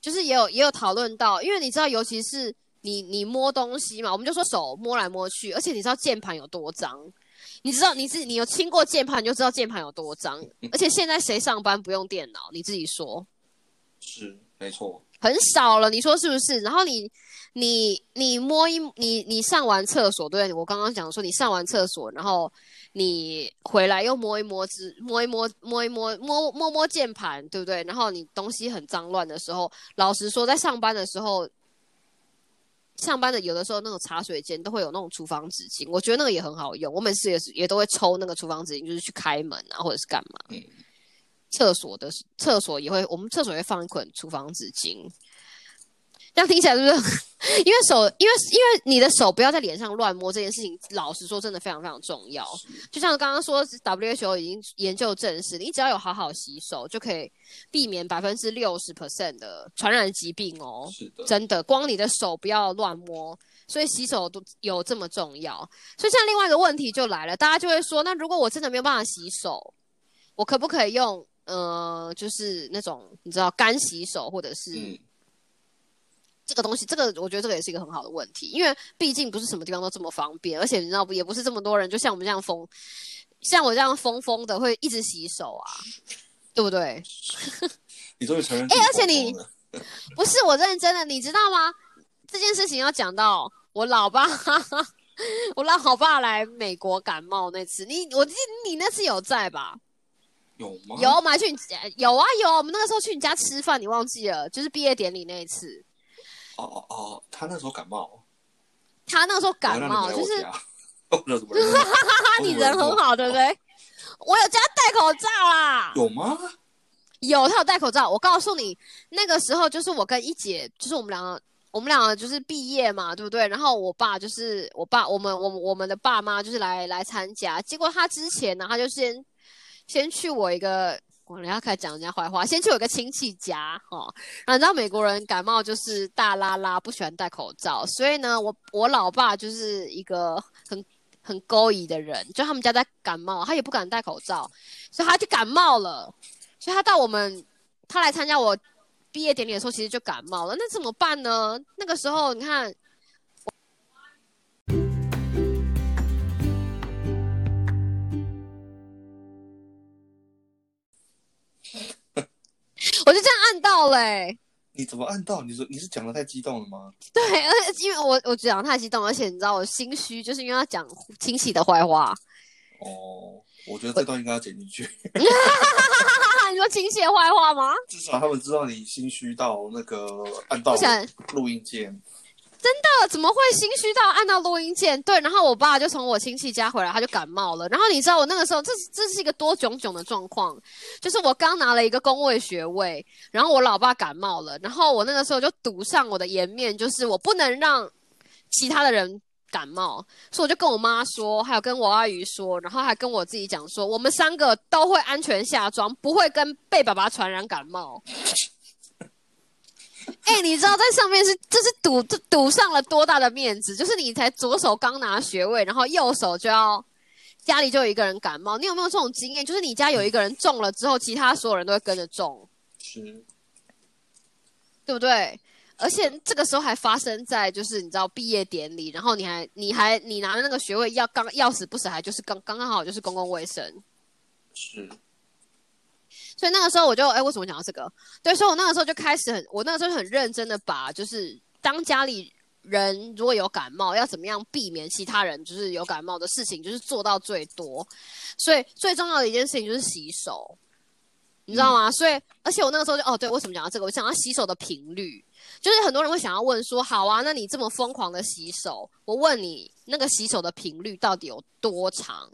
S1: 就是也有也有讨论到，因为你知道，尤其是你你摸东西嘛，我们就说手摸来摸去，而且你知道键盘有多脏。你知道你是你有亲过键盘，你就知道键盘有多脏。而且现在谁上班不用电脑？你自己说，
S2: 是没错，
S1: 很少了，你说是不是？然后你你你摸一你你上完厕所，对？我刚刚讲说你上完厕所，然后你回来又摸一摸纸摸一摸摸一摸摸摸摸键盘，对不对？然后你东西很脏乱的时候，老实说，在上班的时候。上班的有的时候那种茶水间都会有那种厨房纸巾，我觉得那个也很好用。我每次也是也都会抽那个厨房纸巾，就是去开门啊，或者是干嘛。厕所的厕所也会，我们厕所也会放一捆厨房纸巾。这样听起来是不是？因为手，因为因为你的手不要在脸上乱摸这件事情，老实说真的非常非常重要。就像刚刚说，WHO 已经研究证实，你只要有好好洗手，就可以避免百分之六十 percent 的传染疾病哦。
S2: 是的，
S1: 真的，光你的手不要乱摸，所以洗手都有这么重要。所以像另外一个问题就来了，大家就会说，那如果我真的没有办法洗手，我可不可以用呃，就是那种你知道干洗手，或者是
S2: 嗯，
S1: 这个东西？这个我觉得这个也是一个很好的问题，因为毕竟不是什么地方都这么方便，而且你知道不，也不是这么多人，就像我们这样疯，像我这样疯疯的会一直洗手啊，对不对？
S2: 你终于承认。
S1: 哎而且你不是我认真的，你知道吗？这件事情要讲到我老爸，我让好爸来美国感冒那次，你我记得你那次有在吧？
S2: 有吗？
S1: 有，我们还去你家，有啊有，我们那个时候去你家吃饭，你忘记了？就是毕业典礼那一次，
S2: 哦哦哦，他那时候感冒，
S1: 他那时候感冒，就是
S2: 让你来 我家我怎么
S1: 你人很好，对不对？我有叫他戴口罩啦，
S2: 有吗？
S1: 有，他有戴口罩。我告诉你，那个时候就是我跟一姐，就是我们两个，我们两个就是毕业嘛，对不对？然后我爸就是我爸，我们我们我们的爸妈就是来来参加。结果他之前呢，他就先先去我一个，我人家开始讲人家坏话，先去我一个亲戚家哦。然后你知道美国人感冒就是大拉拉，不喜欢戴口罩，所以呢，我我老爸就是一个很很勾引的人，就他们家在感冒，他也不敢戴口罩，所以他就感冒了。所以他到我们他来参加我毕业典礼的时候，其实就感冒了。那怎么办呢？那个时候你看。我就这样按到嘞。
S2: 你怎么按到？你说你是讲的太激动了吗？
S1: 对，而且因为我我讲太激动，而且你知道我心虚，就是因为要讲亲戚的坏话。
S2: 哦，我觉得这段应该要剪进去。
S1: 你说亲戚的坏话吗？
S2: 至少他们知道你心虚到那个按到录音键。
S1: 真的怎么会心虚到按到录音键？对，然后我爸就从我亲戚家回来，他就感冒了。然后你知道我那个时候，这这是一个多囧囧的状况，就是我刚拿了一个工位学位，然后我老爸感冒了，然后我那个时候就赌上我的颜面，就是我不能让其他的人感冒，所以我就跟我妈说，还有跟我阿姨说，然后还跟我自己讲说，我们三个都会安全下装，不会跟被爸爸传染感冒。哎，你知道在上面是这是赌赌上了多大的面子？就是你才左手刚拿学位，然后右手就要家里就有一个人感冒。你有没有这种经验？就是你家有一个人中了之后，其他所有人都会跟着中，
S2: 是，
S1: 对不对？而且这个时候还发生在就是你知道毕业典礼，然后你还你还你拿的那个学位要刚要死不死，还就是刚刚刚好就是公共卫生，
S2: 是。
S1: 所以那个时候我就哎，为什么讲到这个？对，所以我那个时候就开始很，我那个时候很认真的把，就是当家里人如果有感冒，要怎么样避免其他人就是有感冒的事情，就是做到最多。所以最重要的一件事情就是洗手，你知道吗？所以而且我那个时候就哦，对，为什么讲到这个？我想要洗手的频率，就是很多人会想要问说，好啊，那你这么疯狂的洗手，我问你，那个洗手的频率到底有多长？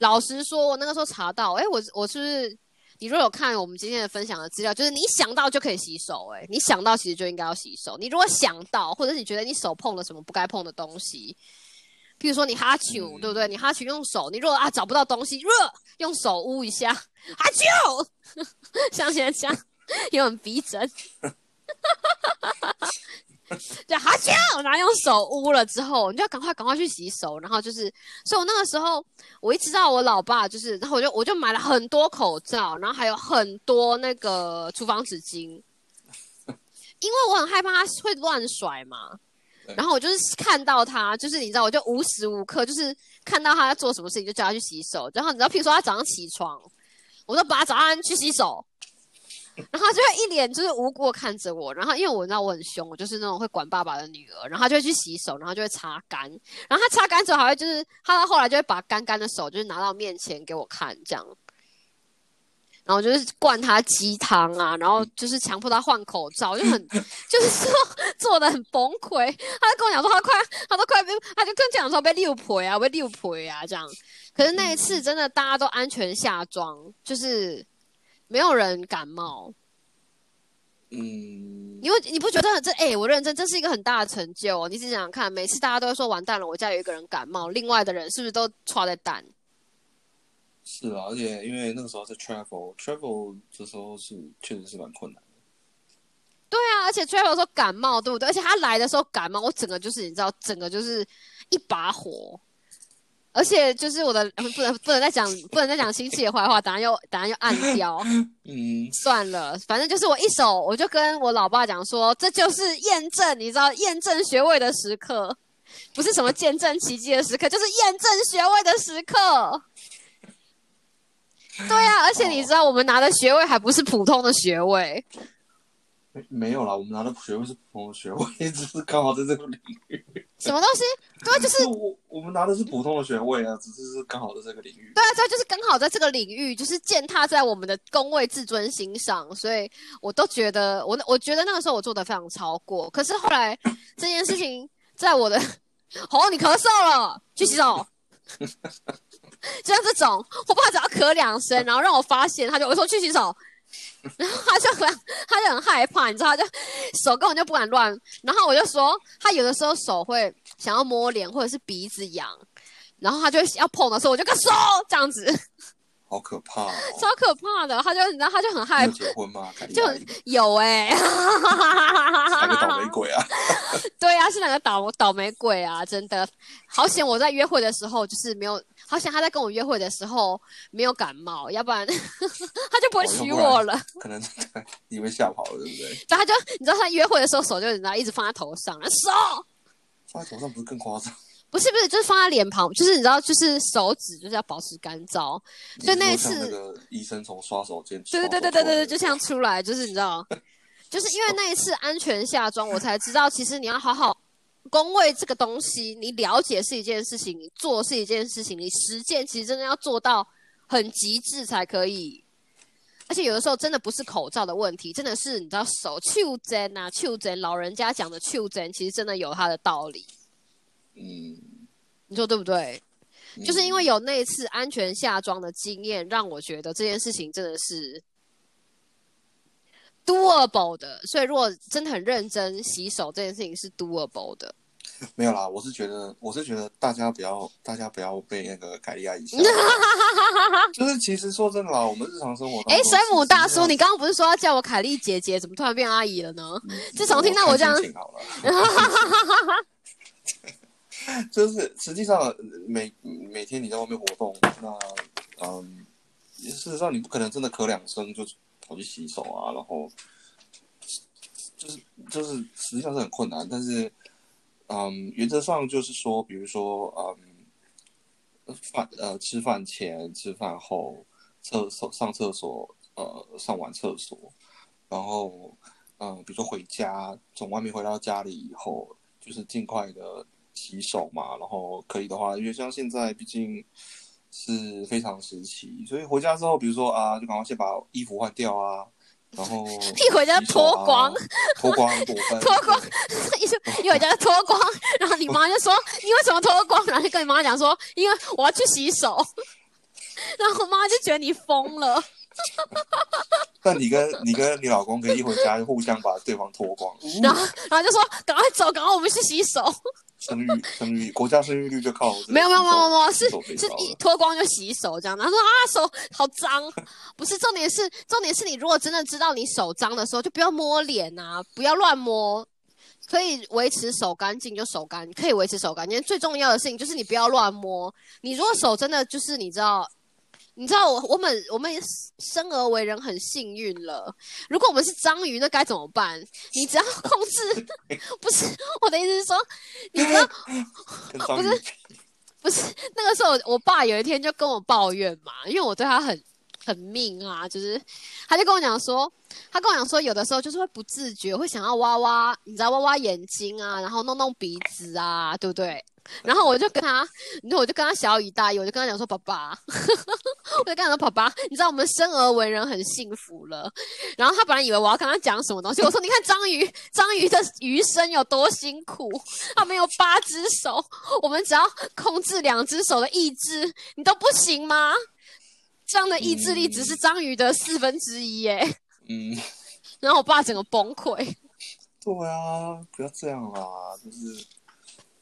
S1: 老实说，我那个时候查到，哎，我我是不是？你如果有看我们今天的分享的资料，就是你想到就可以洗手，诶，你想到其实就应该要洗手。你如果想到，或者是你觉得你手碰了什么不该碰的东西，譬如说你哈啾，对不对？你哈啾用手，你如果啊找不到东西，热用手捂一下，哈啾，像现在这样，又很逼真。对，哈啾，然后用手捂了之后，你就要赶快赶快去洗手，然后就是，所以我那个时候，我一直到我老爸就是，然后我就我就买了很多口罩，然后还有很多那个厨房纸巾，因为我很害怕他会乱甩嘛，然后我就是看到他，就是你知道，我就无时无刻就是看到他在做什么事情，就叫他去洗手，然后你知道，譬如说他早上起床，我就把他早上去洗手。然后就会一脸就是无辜看着我，然后因为我知道我很凶，我就是那种会管爸爸的女儿，然后他就会去洗手，然后就会擦干，然后他擦干之后还会就是他到后来就会把干干的手就是拿到面前给我看这样，然后就是灌他鸡汤啊，然后就是强迫他换口罩，就很 就是说做的很崩溃，他就跟我讲说他快他都快被他就跟讲说被六婆啊被六婆啊这样，可是那一次真的大家都安全下装，就是。没有人感冒，
S2: 嗯，
S1: 因为你不觉得这哎，我认真，这是一个很大的成就。你想想看，每次大家都会说完蛋了，我家有一个人感冒，另外的人是不是都抓在蛋？
S2: 是啊，而且因为那个时候在 travel，travel 这时候是确实是蛮困难的。
S1: 对啊，而且 travel 说感冒，对不对？而且他来的时候感冒，我整个就是你知道，整个就是一把火。而且就是我的不能不能再讲不能再讲亲戚的坏话，等下又等下又暗掉。
S2: 嗯，
S1: 算了，反正就是我一手，我就跟我老爸讲说，这就是验证，你知道验证学位的时刻，不是什么见证奇迹的时刻，就是验证学位的时刻。对啊，而且你知道我们拿的学位还不是普通的学位。
S2: 没没有啦，我们拿的学位是普通的学位，只是刚好在这个领域。
S1: 什么东西？对，就是
S2: 我我们拿的是普通的学位啊，只是是刚好在这个领域。
S1: 对啊，这就是刚好在这个领域，就是践踏在我们的工位自尊心上，所以我都觉得我我觉得那个时候我做的非常超过。可是后来这件事情在我的，哦，你咳嗽了，去洗手。就 像这种，我爸只要咳两声，然后让我发现，他就我说去洗手。然后他就很，他就很害怕，你知道，他就手根本就不敢乱。然后我就说，他有的时候手会想要摸脸或者是鼻子痒，然后他就要碰的时候，我就跟手这样子，
S2: 好可怕，
S1: 超可怕的。他就你知道，他就很害怕。
S2: 结婚吗？
S1: 就有哎，
S2: 哈个倒霉鬼啊！
S1: 对啊，是两个倒倒霉鬼啊！真的，好险我在约会的时候就是没有，好想他在跟我约会的时候没有感冒，要不然 他就不会娶我了。
S2: 可能你被吓跑了，对不对？
S1: 对，他就你知道他约会的时候手就你知道一直放在头上，手
S2: 放在头上不是更夸张？
S1: 不是不是，就是放在脸旁，就是你知道，就是手指就是要保持干燥。所以那一次
S2: 那个医生从刷手间，
S1: 对对对对对对，就像出来，就是你知道。就是因为那一次安全下装，我才知道，其实你要好好工位这个东西，你了解是一件事情，你做是一件事情，你实践其实真的要做到很极致才可以。而且有的时候真的不是口罩的问题，真的是你知道手袖针啊，袖针，老人家讲的袖针，其实真的有它的道理。嗯，你说对不对？就是因为有那一次安全下装的经验，让我觉得这件事情真的是。doable 的，所以如果真的很认真洗手这件事情是 doable 的。
S2: 没有啦，我是觉得，我是觉得大家不要，大家不要被那个凯莉阿姨吓。就是其实说真的啦，我们日常生活。哎，
S1: 水母大叔，你刚刚不是说要叫我凯莉姐姐，怎么突然变阿姨了呢？自从听到我这样。
S2: 好了。就是实际上每每天你在外面活动，那嗯，事实上你不可能真的咳两声就。跑去洗手啊，然后就是就是实际上是很困难，但是嗯，原则上就是说，比如说嗯，饭呃吃饭前、吃饭后、厕所上厕所呃上完厕所，然后嗯，比如说回家从外面回到家里以后，就是尽快的洗手嘛，然后可以的话，因为像现在毕竟。是非常时期，所以回家之后，比如说啊，就赶快先把衣服换掉啊，然后
S1: 一回家脱光，
S2: 脱光脱
S1: 光，一一回家脱光，然后你妈就说你为什么脱光？然后就跟你妈讲说，因为我要去洗手，然后我妈就觉得你疯了。
S2: 那你跟 你跟你老公可以一回家就互相把对方脱光，
S1: 然后然后就说赶快走，赶快我们去洗手。
S2: 生育生育国家生育率就靠
S1: 没有没有没有没有是是一脱光就洗手这样。他说啊手好脏，不是重点是重点是你如果真的知道你手脏的时候，就不要摸脸啊，不要乱摸，可以维持手干净就手干，可以维持手干净。最重要的事情就是你不要乱摸。你如果手真的就是你知道。你知道我我们我们生而为人很幸运了。如果我们是章鱼，那该怎么办？你只要控制，不是我的意思是说，你知道 不是不是那个时候，我爸有一天就跟我抱怨嘛，因为我对他很很命啊，就是他就跟我讲说，他跟我讲说，有的时候就是会不自觉会想要挖挖，你知道挖挖眼睛啊，然后弄弄鼻子啊，对不对？然后我就跟他，你说我就跟他小雨大意，我就跟他讲说：“爸爸，我就跟他说，爸爸，你知道我们生而为人很幸福了。”然后他本来以为我要跟他讲什么东西，我说：“你看章鱼，章鱼的鱼生有多辛苦，他们有八只手，我们只要控制两只手的意志，你都不行吗？这样的意志力只是章鱼的四分之一，耶。嗯。然后我爸整个崩溃。
S2: 对啊，不要这样啦，就是。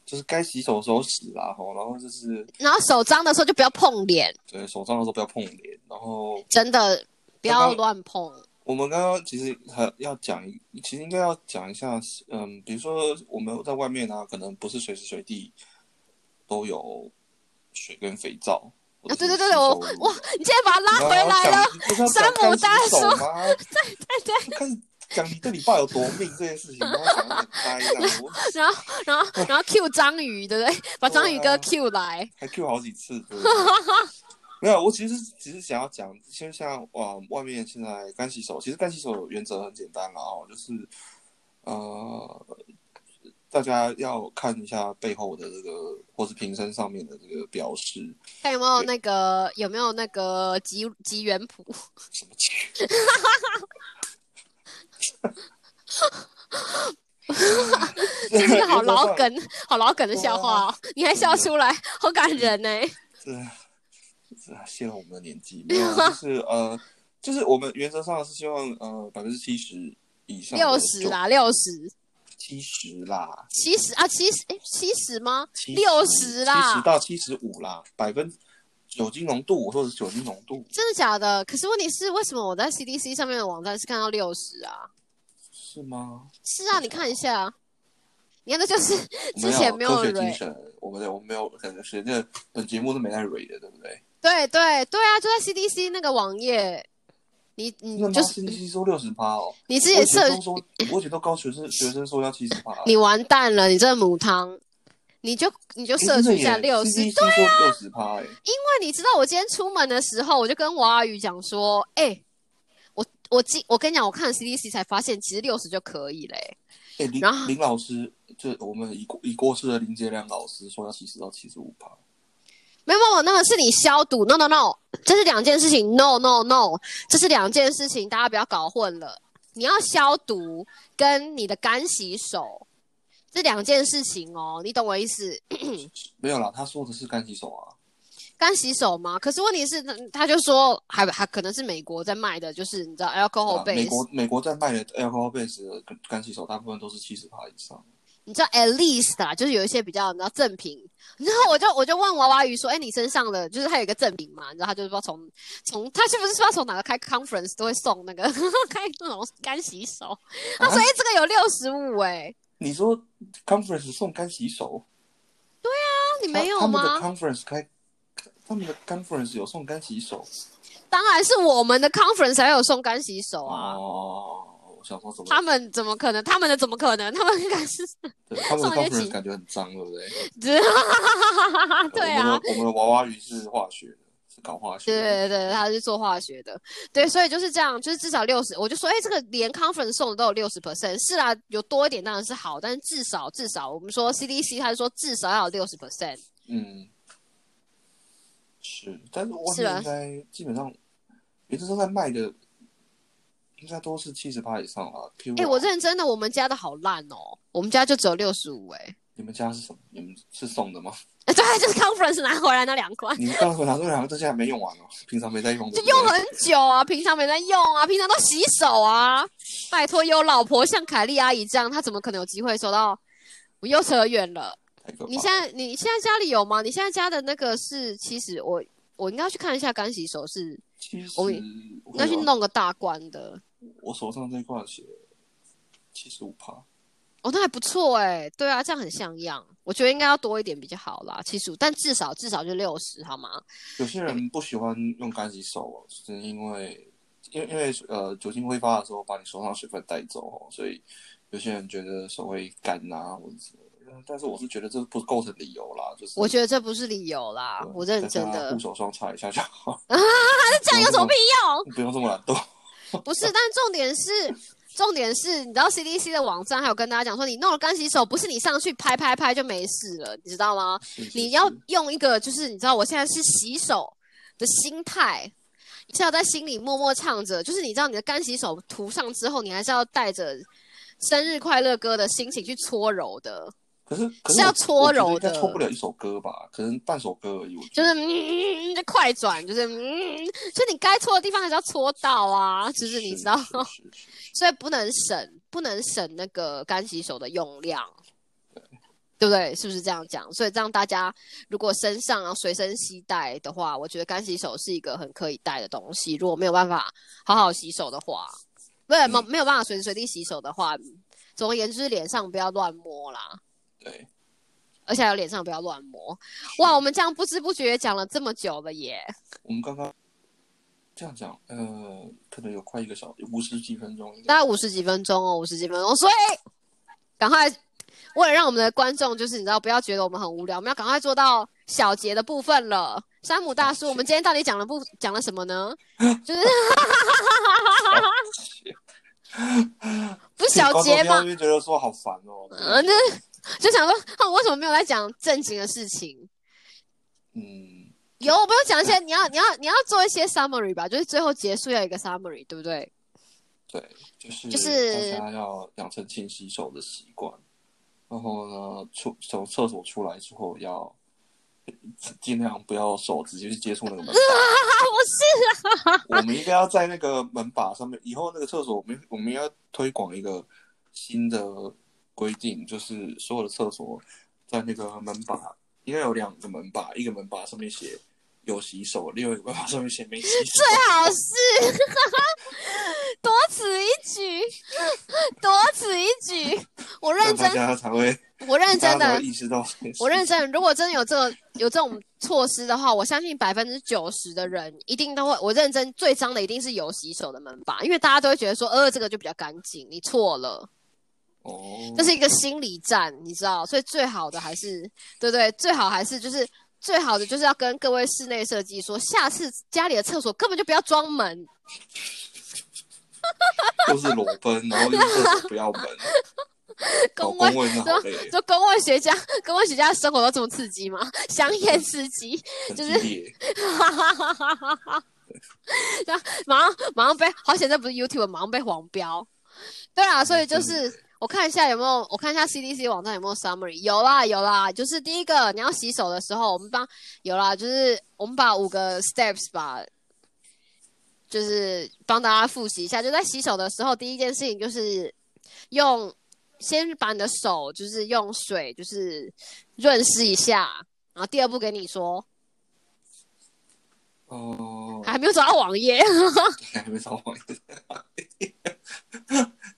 S2: 就是该洗手的时候洗啦，吼，然后就是，
S1: 然后手脏的时候就不要碰脸。
S2: 对，手脏的时候不要碰脸，然后
S1: 真的不要乱碰。
S2: 我们刚刚其实还要讲，其实应该要讲一下，嗯，比如说我们在外面啊，可能不是随时随地都有水跟肥皂。
S1: 啊，对对对，我哇，你竟然把他拉回来了，山姆大叔，对对对。
S2: 讲你对你爸有多命这件事情，然后讲很开，
S1: 然后然后然后 Q 章鱼，对不对？把章鱼哥 Q 来，
S2: 还 Q 好几次。没有，我其实只是想要讲，就像哇，外面现在干洗手，其实干洗手原则很简单了哦，就是呃，大家要看一下背后的这个，或是瓶身上面的这个标识，
S1: 看有没有那个有没有那个吉吉原谱？
S2: 什么吉？
S1: 这 是好老梗，好老梗的笑话哦！你还笑出来，好感人呢。
S2: 是，是泄露我们的年纪，没有，就是呃，就是我们原则上是希望呃百分之七十以上，
S1: 六十啦，六十，
S2: 七十啦，
S1: 七十啊，七十，哎，七十吗？六十啦，
S2: 七十到七十五啦，百分酒精浓度，我说的是酒精浓度，
S1: 真的假的？可是问题是，为什么我在 CDC 上面的网站是看到六十啊？
S2: 是吗？
S1: 是啊，你看一下，你看，这就是之
S2: 没
S1: 前没有
S2: 科学精。神，我们的我们没有可能是那本节目都没在蕊的，对不对？
S1: 对对对啊，就在 CDC 那个网页，你你就是
S2: ？CDC 说六十趴哦，
S1: 你之
S2: 我以
S1: 前设
S2: 我以前都高学生学生说要七十趴，
S1: 你完蛋了，你这母汤，你就你就
S2: 诶
S1: 设出一下六十
S2: ，CDC 说六十趴，哎，
S1: 因为你知道，我今天出门的时候，我就跟娃娃鱼讲说，哎、我我今我跟你讲，我看 CDC 才发现，其实六十就可以嘞、
S2: 哎，林林老师，就我们已过已过世的林杰良老师说要七十到七十五趴，
S1: 没有没有，那个是你消毒，no no no，这是两件事情，no no no，这是两件事情，大家不要搞混了。你要消毒跟你的干洗手，这两件事情哦，你懂我意思？
S2: 没有啦，他说的是干洗手啊，
S1: 干洗手吗？可是问题是，他他就说还还可能是美国在卖的，就是你知道 alcohol
S2: base，、美国美国在卖的 alcohol base 干洗手，大部分都是七十帕以上。
S1: 你知道 at least 啦，就是有一些比较你知道赠品，然后我就我就问娃娃鱼说，哎，你身上的就是他有一个赠品嘛，你知道他就是说从从他是不是不知道从哪个开 conference 都会送那个 开那种干洗手，他说哎、这个有六十五哎，
S2: 你说 conference 送干洗手？
S1: 对啊你没有吗
S2: 他们的
S1: 吗
S2: ？conference 开，他们的 conference 有送干洗手
S1: 当然是我们的 conference 才有送干洗手啊。
S2: 哦。我想说怎么？
S1: 他们怎么可能？他们的怎么可能？他们应该是，
S2: 对他们的
S1: 送一些
S2: conference 感觉很脏，对不对？
S1: 对啊，
S2: 我们的娃娃鱼是化学的，是搞化学
S1: 对
S2: 的。
S1: 对对，他是做化学的，对，所以就是这样，就是至少六十，我就说，哎，这个连 conference 送的都有六十 percent，是啊，有多一点当然是好，但是至少至少我们说 CDC 他是说至少要有六十 percent，
S2: 嗯，是，但是外
S1: 是吧
S2: 面应该基本上原则上在卖的，应该都是七十趴以上啊。
S1: 哎，我认真的，我们家的好烂哦，我们家就只有六十五，哎，
S2: 你们家是什么？你们是送的吗？
S1: 对，就是 conference 拿回来那两罐。
S2: 你们刚才拿这两个这些还没用完哦，平常没在用，
S1: 就用很久啊，平常没在用啊，平常都洗手啊。拜托，有老婆像凯莉阿姨这样，她怎么可能有机会收到？我又扯远了。你现在你现在家里有吗？你现在家的那个是，七十我我应该去看一下干洗手是，
S2: 七十
S1: 我
S2: 我
S1: 应该去弄个大罐的。
S2: 我手上这一罐写七十五帕，
S1: 哦，那还不错哎，对啊，这样很像样。我觉得应该要多一点比较好啦，七十五，但至少至少就六十好吗？
S2: 有些人不喜欢用干洗手哦，是因为因为因为呃酒精挥发的时候把你手上水分带走哦，所以有些人觉得手会干啊、或者什么。但是我是觉得这不构成理由啦，就是
S1: 我觉得这不是理由啦，我认真的
S2: 护。手霜擦一下就好。
S1: 啊这样有什么屁用？
S2: 不用这么懒惰。
S1: 不是，但重点是，重点是，你知道 CDC 的网站还有跟大家讲说，你弄了干洗手，不是你上去拍拍拍就没事了，你知道吗？你要用一个，就是你知道我现在是洗手的心态，是要在心里默默唱着，就是你知道你的干洗手涂上之后，你还是要带着生日快乐歌的心情去搓揉的，
S2: 可是可
S1: 是要搓揉的
S2: 搓不了一首歌吧，可能半首歌而已。
S1: 就是嗯，就快转，就是嗯，就你该搓的地方还是要搓到啊，就是你知道。所以不能省，不能省那个干洗手的用量，对不对？是不是这样讲？所以这样大家如果身上啊随身携带的话，我觉得干洗手是一个很可以带的东西。如果没有办法好好洗手的话，不是没
S2: 嗯
S1: 没有办法随时随地洗手的话，总而言之，脸上不要乱摸啦。
S2: 对，
S1: 而且还有脸上不要乱摸。哇，我们这样不知不觉讲了这么久了耶！
S2: 我们刚刚这样讲，呃，可能有快一个小时，五十几分钟。
S1: 大概五十几分钟哦，五十几分钟，所以赶快为了让我们的观众就是你知道不要觉得我们很无聊，我们要赶快做到小节的部分了。山姆大叔，我们今天到底讲了不讲了什么呢？就是 不小节吗
S2: 觉得说好烦哦。
S1: 嗯，那就想说，啊，为什么没有在讲正经的事情？
S2: 嗯，
S1: 有，我不用讲一些，你要你要你要做一些 summary 吧，就是最后结束要有一个 summary，对不对？
S2: 对，就是
S1: 就是
S2: 大家要养成勤洗手的习惯，然后呢，出从厕所出来之后要尽量不要手直接去接触那个门把。
S1: 啊，不是，
S2: 我们应该要在那个门把上面，以后那个厕所我们我们要推广一个新的规定，就是所有的厕所在那个门把应该有两个门把，一个门把上面写有洗手，另外一个门把上面写没洗手。
S1: 最好是 多此一举，多此一举。我认真，
S2: 大家才会，
S1: 我认真的
S2: 意识到，
S1: 我认真。如果真的有这个有这种措施的话，我相信百分之九十的人一定都会。我认真，最脏的一定是有洗手的门把，因为大家都会觉得说，呃，这个就比较干净。你错了。
S2: 哦，
S1: 这是一个心理战，你知道，所以最好的还是，对不对？最好还是就是最好的就是要跟各位室内设计说，下次家里的厕所根本就不要装门，
S2: 都是裸奔，然后厕所不要门。
S1: 公
S2: 问
S1: 就就公问学家，公问学家生活都这么刺激吗？香艳刺激，就是，哈哈哈哈哈哈！马上马上被，好险这不是 YouTube，马上被黄标。对啊，所以就是。我看一下有没有，我看一下 CDC 网站有没有 summary，有啦有啦，就是第一个你要洗手的时候，我们帮有啦，就是我们把五个 steps 吧，就是帮大家复习一下，就在洗手的时候，第一件事情就是用先把你的手就是用水就是润湿一下，然后第二步给你说，
S2: 哦，
S1: 还没有找到网页，
S2: 还没找网页。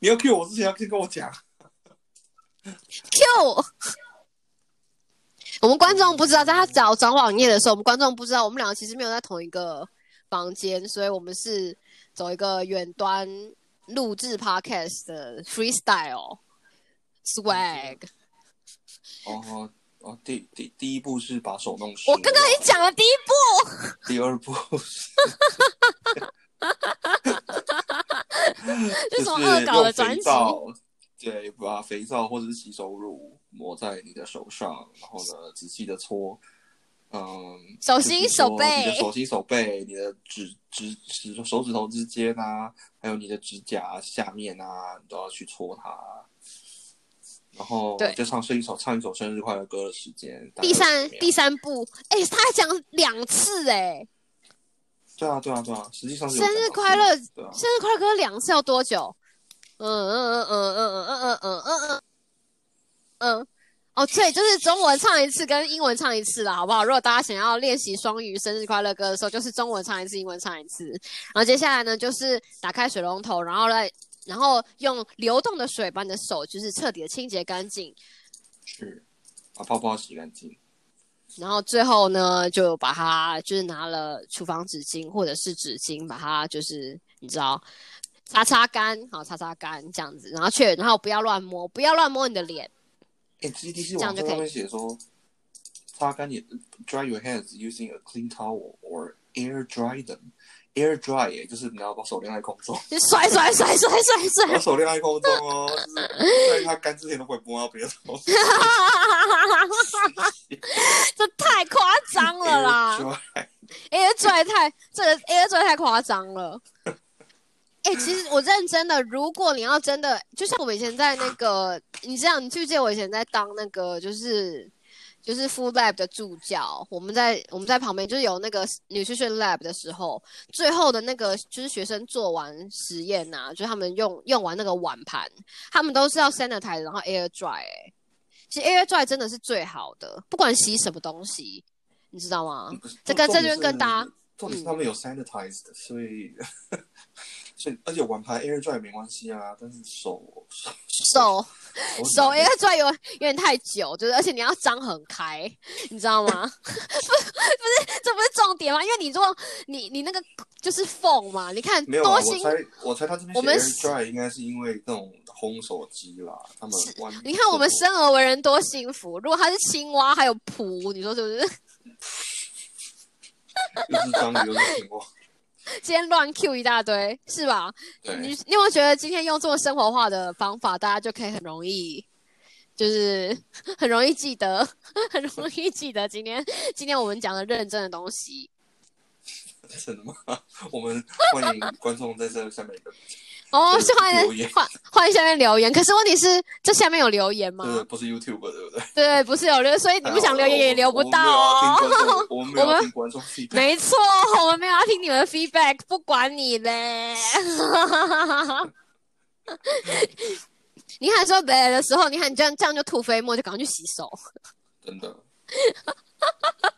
S2: 你要 Q 我之前要先跟我讲。
S1: Q，我们观众不知道，在他找找网页的时候，我们观众不知道，我们两个其实没有在同一个房间，所以我们是走一个远端录制 Podcast 的 Freestyle Swag。
S2: 哦哦，第第第一步是把手弄湿。
S1: 我刚刚已经讲了第一步。
S2: 第二步。
S1: 这种恶搞的专辑，
S2: 对，把肥皂或者是洗手乳抹在你的手上，然后呢，仔细的搓，嗯，
S1: 手心、手背，
S2: 你的手心、手背，你的指指指手指头之间啊，还有你的指甲下面啊，你都要去搓它。然后就唱一首唱一首生日快乐歌的时间。
S1: 第三第三步，哎，他还讲两次哎。
S2: 对啊，对啊，对啊，实际上
S1: 生日快乐，生日快乐歌两次要多久？嗯嗯嗯嗯嗯嗯嗯嗯嗯嗯嗯，哦，对，就是中文唱一次跟英文唱一次了，好不好？如果大家想要练习双语生日快乐歌的时候，就是中文唱一次，英文唱一次。然后接下来呢，就是打开水龙头，然后来，然后用流动的水把你的手就是彻底的清洁干净，
S2: 是把泡泡洗干净。
S1: 然后最后呢，就把它就是拿了厨房纸巾或者是纸巾，把它就是你知道擦擦干，好擦擦干这样子，然后去，然后不要乱摸，不要乱摸你的脸。
S2: 哎，GDC 网站上面写说，擦干你 dry your hands using a clean towel or air dry them。Air dry 耶，就是你要把手晾在空中，
S1: 甩甩甩甩甩甩，
S2: 把手晾在空中哦，在它干之前都会摸到别的东西。
S1: 这太夸张了啦！Air dry 太这个 Air dry 太夸张了。哎，其实我认真的，如果你要真的，就像我们以前在那个，你知道，你记不记得我以前在当那个，就是。就是 Food Lab 的助教，我们在我们在旁边，就是有那个 Nutrition Lab 的时候，最后的那个就是学生做完实验呐，就他们用用完那个碗盘，他们都是要 sanitize，然后 air dry。哎，其实 air dry 真的是最好的，不管洗什么东西，你知道吗？这跟这边跟大家，
S2: 重点是他们有 sanitized，所以所以。而且玩牌 air dry 没关系啊，但是手
S1: 手手 air dry 有有点太久，就是而且你要张很开，你知道吗？不不是，这不是重点吗？因为你做你你那个就是缝嘛，你看
S2: 没有啊？我猜我猜他这边 air dry 应该是因为那种烘手机啦，他们
S1: 你看我们生而为人多幸福，如果他是青蛙还有蹼，你说是不是？
S2: 又是章鱼又是青蛙。
S1: 今天乱 Q 一大堆，是吧？你你有没有觉得今天用这么生活化的方法，大家就可以很容易，就是 很容易记得，很容易记得今天今天我们讲的认真的东西。
S2: 真的吗？我们欢迎观众在这下面的。
S1: 哦，是欢迎欢欢迎下面留言。可是问题是，这下面有留言吗？
S2: 对不是 YouTube 对不对？
S1: 对，不是有留，所以你不想留言也留不到
S2: 哦。我们
S1: 没错，我们没有要听你们的 feedback，不管你嘞。你还说别的时候，你看你这样这样就吐飞沫，就赶快去洗手。
S2: 真的。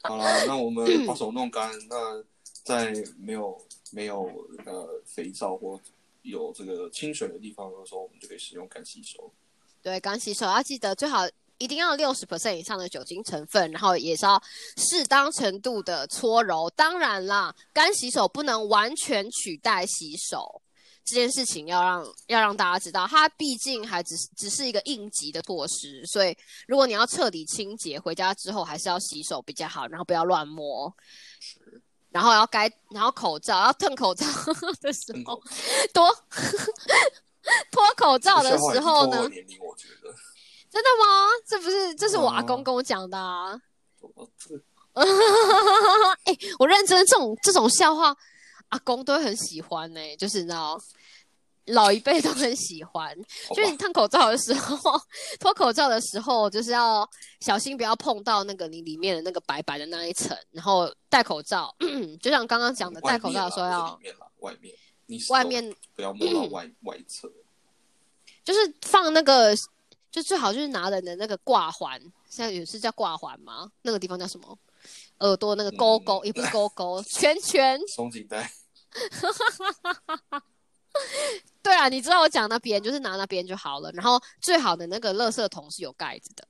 S2: 好了，那我们把手弄干，那在没有没有呃肥皂或有这个清水的地方的时候，我们就可以使用干洗手。
S1: 对，干洗手要记得最好一定要六十 percent 以上的酒精成分，然后也是要适当程度的搓揉。当然啦，干洗手不能完全取代洗手。这件事情要让要让大家知道，它毕竟还只是只是一个应急的措施，所以如果你要彻底清洁，回家之后还是要洗手比较好，然后不要乱摸，然后要该然后口罩要褪口罩 的时候多 脱口罩的时候呢？
S2: 年龄我觉得
S1: 真的吗？这不是这是我阿公跟我讲的啊！哎，我认真这种这种笑话。阿公都会很喜欢呢，就是你知道，老一辈都很喜欢。就是你烫口罩的时候，脱口罩的时候，就是要小心不要碰到那个你里面的那个白白的那一层。然后戴口罩，就像刚刚讲的，戴口罩的时候要
S2: 外面外面，你
S1: 外面
S2: 不要摸到外外侧。
S1: 就是放那个，就最好就是拿人的那个挂环，现在也是叫挂环吗？那个地方叫什么？耳朵那个勾勾也不是勾勾，圈圈
S2: 松紧带。
S1: 对啊，你知道我讲那边就是拿那边就好了。然后最好的那个垃圾桶是有盖子的。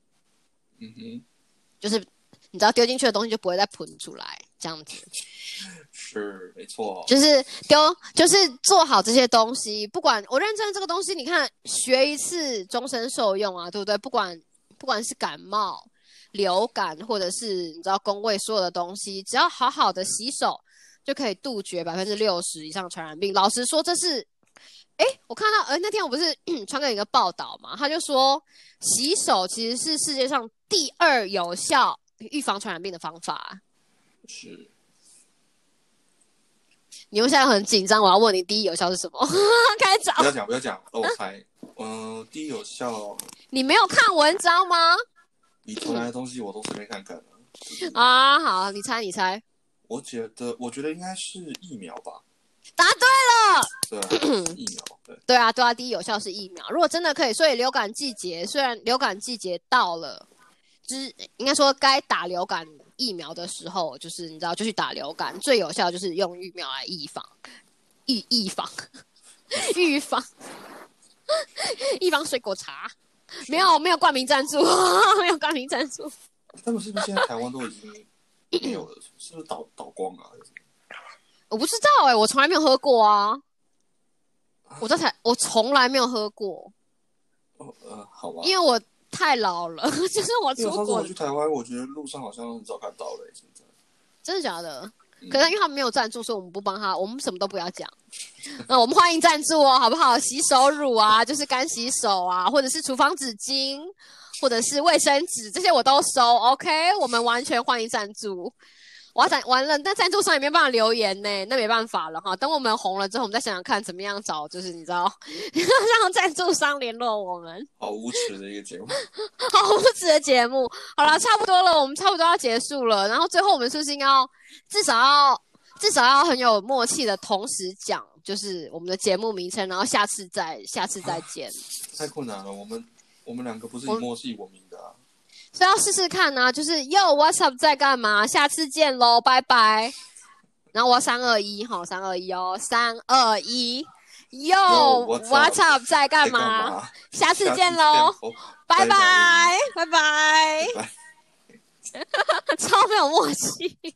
S2: 嗯哼，
S1: 就是你知道丢进去的东西就不会再喷出来，这样子。
S2: 是没错。
S1: 就是丢，就是做好这些东西。不管我认真这个东西，你看学一次终身受用啊，对不对？不管不管是感冒。流感或者是你知道工位所有的东西，只要好好的洗手，就可以杜绝百分之六十以上传染病。老实说，这是，哎，我看到，呃，那天我不是 传给一个报道嘛，他就说洗手其实是世界上第二有效预防传染病的方法。
S2: 是。
S1: 你们现在很紧张，我要问你第一有效是什么？开
S2: 讲。不要讲，不要讲，我猜。嗯，第一有效。
S1: 你没有看文章吗？
S2: 你出来的东西我都随便看看了。
S1: 啊，好，你猜，你猜。
S2: 我觉得，我觉得应该是疫苗吧。
S1: 答
S2: 对了。对，疫苗。对。
S1: 对啊，对啊，第一有效是疫苗。如果真的可以，所以流感季节虽然流感季节到了，就是应该说该打流感疫苗的时候，就是你知道就去打流感，最有效就是用疫苗来预防，预预防，预防，预防水果茶。没有没有冠名赞助，没有冠名赞助。
S2: 他们是不是现在台湾都已经没有了？是不是倒倒光啊？
S1: 我不知道哎，我从来没有喝过啊。我在台，我从来没有喝过。
S2: 哦呃，好吧。
S1: 因为我太老了，就是我出国。
S2: 我去台湾，我觉得路上好像很少看到了。现在
S1: 真的假的？可是因为他们没有赞助，所以我们不帮他，我们什么都不要讲。那我们欢迎赞助哦，好不好？洗手乳啊，就是干洗手啊，或者是厨房纸巾，或者是卫生纸，这些我都收。OK，我们完全欢迎赞助。我要赞完了，但赞助商也没办法留言呢，那没办法了哈。等我们红了之后，我们再想想看怎么样找，就是你知道，让赞助商联络我们。
S2: 好无耻的一个节目，
S1: 好无耻的节目。好了，差不多了，我们差不多要结束了。然后最后我们是不是应该要至少要至少要很有默契的同时讲，就是我们的节目名称，然后下次再下次再见。
S2: 太困难了，我们我们两个不是以默契闻名的啊。
S1: 所以要试试看呢，就是 Yo，What's up，在干嘛？下次见喽，拜拜。然后我要三二一，好，三二一哦，三二一，Yo，What's up，在干嘛？下次见喽，拜拜，拜拜。超没有默契。